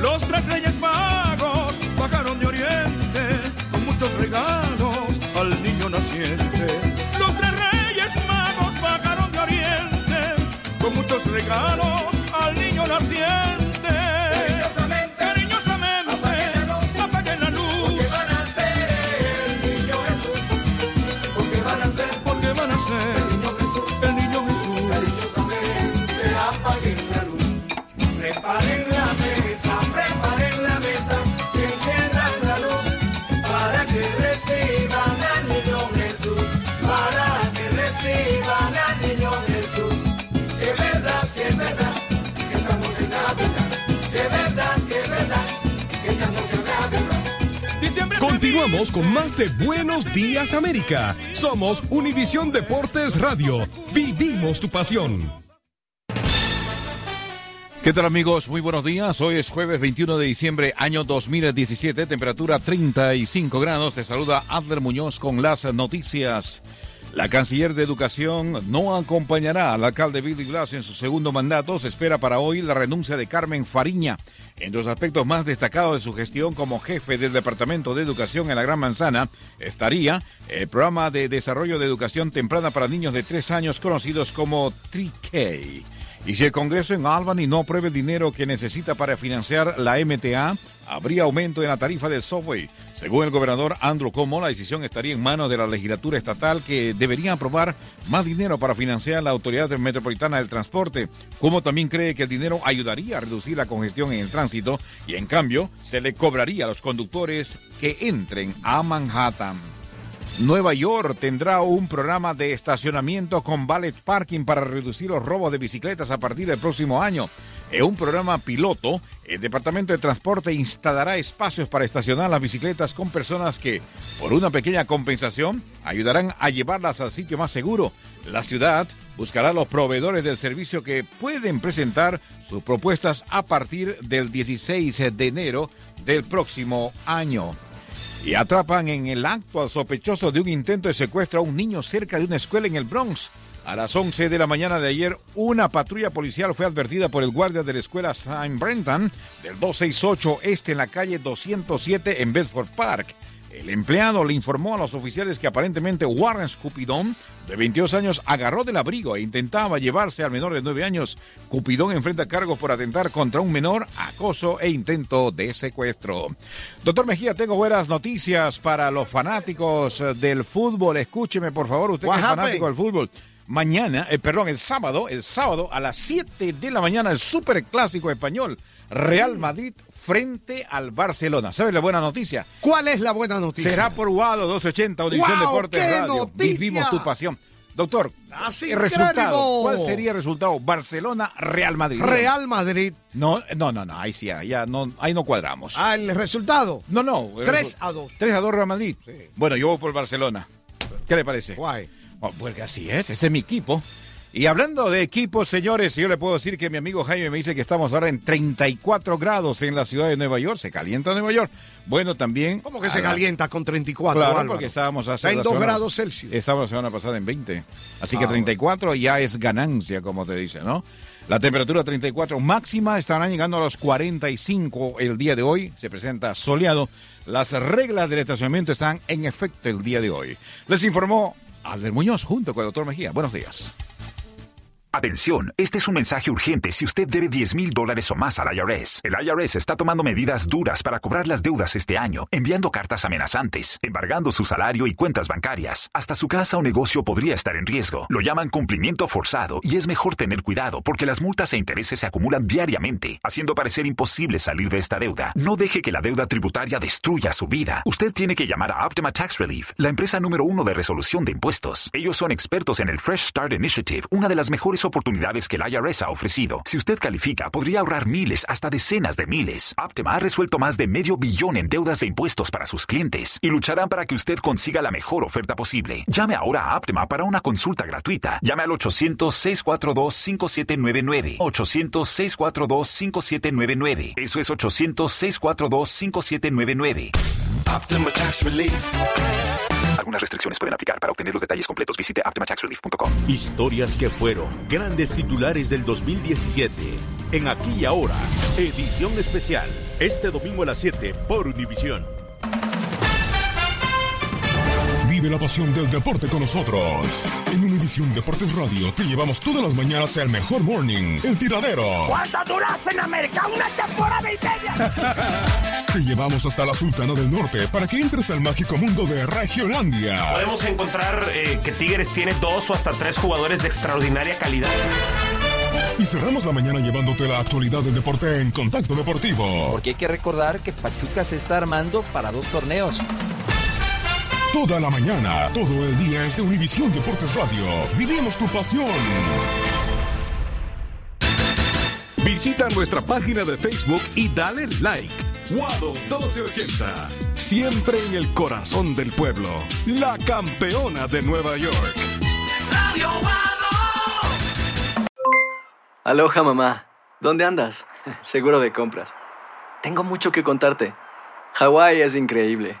Los tres reyes magos bajaron de oriente con muchos regalos al niño naciente. Los tres reyes magos bajaron de oriente con muchos regalos al niño naciente.
Continuamos con más de Buenos Días América. Somos Univisión Deportes Radio. Vivimos tu pasión.
¿Qué tal amigos? Muy buenos días. Hoy es jueves 21 de diciembre, año 2017, temperatura 35 grados. Te saluda Adler Muñoz con las noticias. La canciller de Educación no acompañará al alcalde Billy Blasio en su segundo mandato. Se espera para hoy la renuncia de Carmen Fariña. Entre los aspectos más destacados de su gestión como jefe del Departamento de Educación en la Gran Manzana estaría el programa de desarrollo de educación temprana para niños de tres años conocidos como 3K. Y si el Congreso en Albany no aprueba el dinero que necesita para financiar la MTA, habría aumento en la tarifa del subway. Según el gobernador Andrew Cuomo, la decisión estaría en manos de la legislatura estatal que debería aprobar más dinero para financiar la Autoridad Metropolitana del Transporte. Cuomo también cree que el dinero ayudaría a reducir la congestión en el tránsito y en cambio se le cobraría a los conductores que entren a Manhattan. Nueva York tendrá un programa de estacionamiento con valet parking para reducir los robos de bicicletas a partir del próximo año. En un programa piloto, el Departamento de Transporte instalará espacios para estacionar las bicicletas con personas que, por una pequeña compensación, ayudarán a llevarlas al sitio más seguro. La ciudad buscará los proveedores del servicio que pueden presentar sus propuestas a partir del 16 de enero del próximo año. Y atrapan en el acto al sospechoso de un intento de secuestro a un niño cerca de una escuela en el Bronx. A las 11 de la mañana de ayer, una patrulla policial fue advertida por el guardia de la escuela St. Brenton del 268 Este en la calle 207 en Bedford Park. El empleado le informó a los oficiales que aparentemente Warren Cupidón, de 22 años, agarró del abrigo e intentaba llevarse al menor de 9 años. Cupidón enfrenta cargos por atentar contra un menor, acoso e intento de secuestro. Doctor Mejía, tengo buenas noticias para los fanáticos del fútbol. Escúcheme, por favor, usted que es fanático del fútbol. Mañana, eh, perdón, el sábado, el sábado a las 7 de la mañana, el superclásico español, Real Madrid frente al Barcelona. ¿Sabes la buena noticia?
¿Cuál es la buena noticia?
Será por Guado 280 Audición
¡Guau,
Deportes
qué
Radio.
noticia!
Vivimos tu pasión. Doctor,
Así
el resultado. ¿Cuál sería el resultado? Barcelona, Real Madrid.
Real Madrid.
No, no, no, no, ahí sí, ya no, ahí no cuadramos.
Ah, el resultado.
No, no. el
3
resu-
a 2.
3 a 2 Real Madrid. Bueno, yo voy por Barcelona. ¿Qué le parece?
Guay.
Oh, porque así es, ese es mi equipo. Y hablando de equipos, señores, yo le puedo decir que mi amigo Jaime me dice que estamos ahora en 34 grados en la ciudad de Nueva York. Se calienta Nueva York. Bueno, también.
¿Cómo que se
la-
calienta con 34?
Claro,
Álvaro?
porque estábamos hace
Está en
la
2
semana-
grados Celsius.
Estábamos la semana pasada en 20. Así que
Ah,
34 ya es ganancia, como te dice, ¿no? La temperatura 34 máxima estarán llegando a los 45 el día de hoy. Se presenta soleado. Las reglas del estacionamiento están en efecto el día de hoy. Les informó Alder Muñoz junto con el doctor Mejía. Buenos días.
Atención, este es un mensaje urgente si usted debe 10 mil dólares o más al IRS. El IRS está tomando medidas duras para cobrar las deudas este año, enviando cartas amenazantes, embargando su salario y cuentas bancarias. Hasta su casa o negocio podría estar en riesgo. Lo llaman cumplimiento forzado y es mejor tener cuidado porque las multas e intereses se acumulan diariamente, haciendo parecer imposible salir de esta deuda. No deje que la deuda tributaria destruya su vida. Usted tiene que llamar a Optima Tax Relief, la empresa número uno de resolución de impuestos. Ellos son expertos en el Fresh Start Initiative, una de las mejores oportunidades que el IRS ha ofrecido. Si usted califica, podría ahorrar miles, hasta decenas de miles. Optima ha resuelto más de medio billón en deudas de impuestos para sus clientes y lucharán para que usted consiga la mejor oferta posible. Llame ahora a Optima para una consulta gratuita. Llame al 800-642-5799. 800-642-5799. Eso es 800-642-5799.
Optima Tax Relief.
Algunas restricciones pueden aplicar. Para obtener los detalles completos, visite optimataxrelief.com.
Historias que fueron grandes titulares del 2017. En Aquí y Ahora, edición especial. Este domingo a las 7 por Univisión.
Vive la pasión del deporte con nosotros. En Univisión Deportes Radio te llevamos todas las mañanas al mejor morning, el tiradero.
¿Cuánto duraste en América? ¡Una temporada y media!
Te llevamos hasta la Sultana del Norte para que entres al mágico mundo de Regiolandia.
Podemos encontrar eh, que Tigres tiene dos o hasta tres jugadores de extraordinaria calidad.
Y cerramos la mañana llevándote la actualidad del deporte en Contacto Deportivo.
Porque hay que recordar que Pachuca se está armando para dos torneos.
Toda la mañana, todo el día es de Univisión Deportes Radio. Vivimos tu pasión.
Visita nuestra página de Facebook y dale like. Guado 1280. Siempre en el corazón del pueblo. La campeona de Nueva York.
Aloha mamá, ¿dónde andas? Seguro de compras. Tengo mucho que contarte. Hawái es increíble.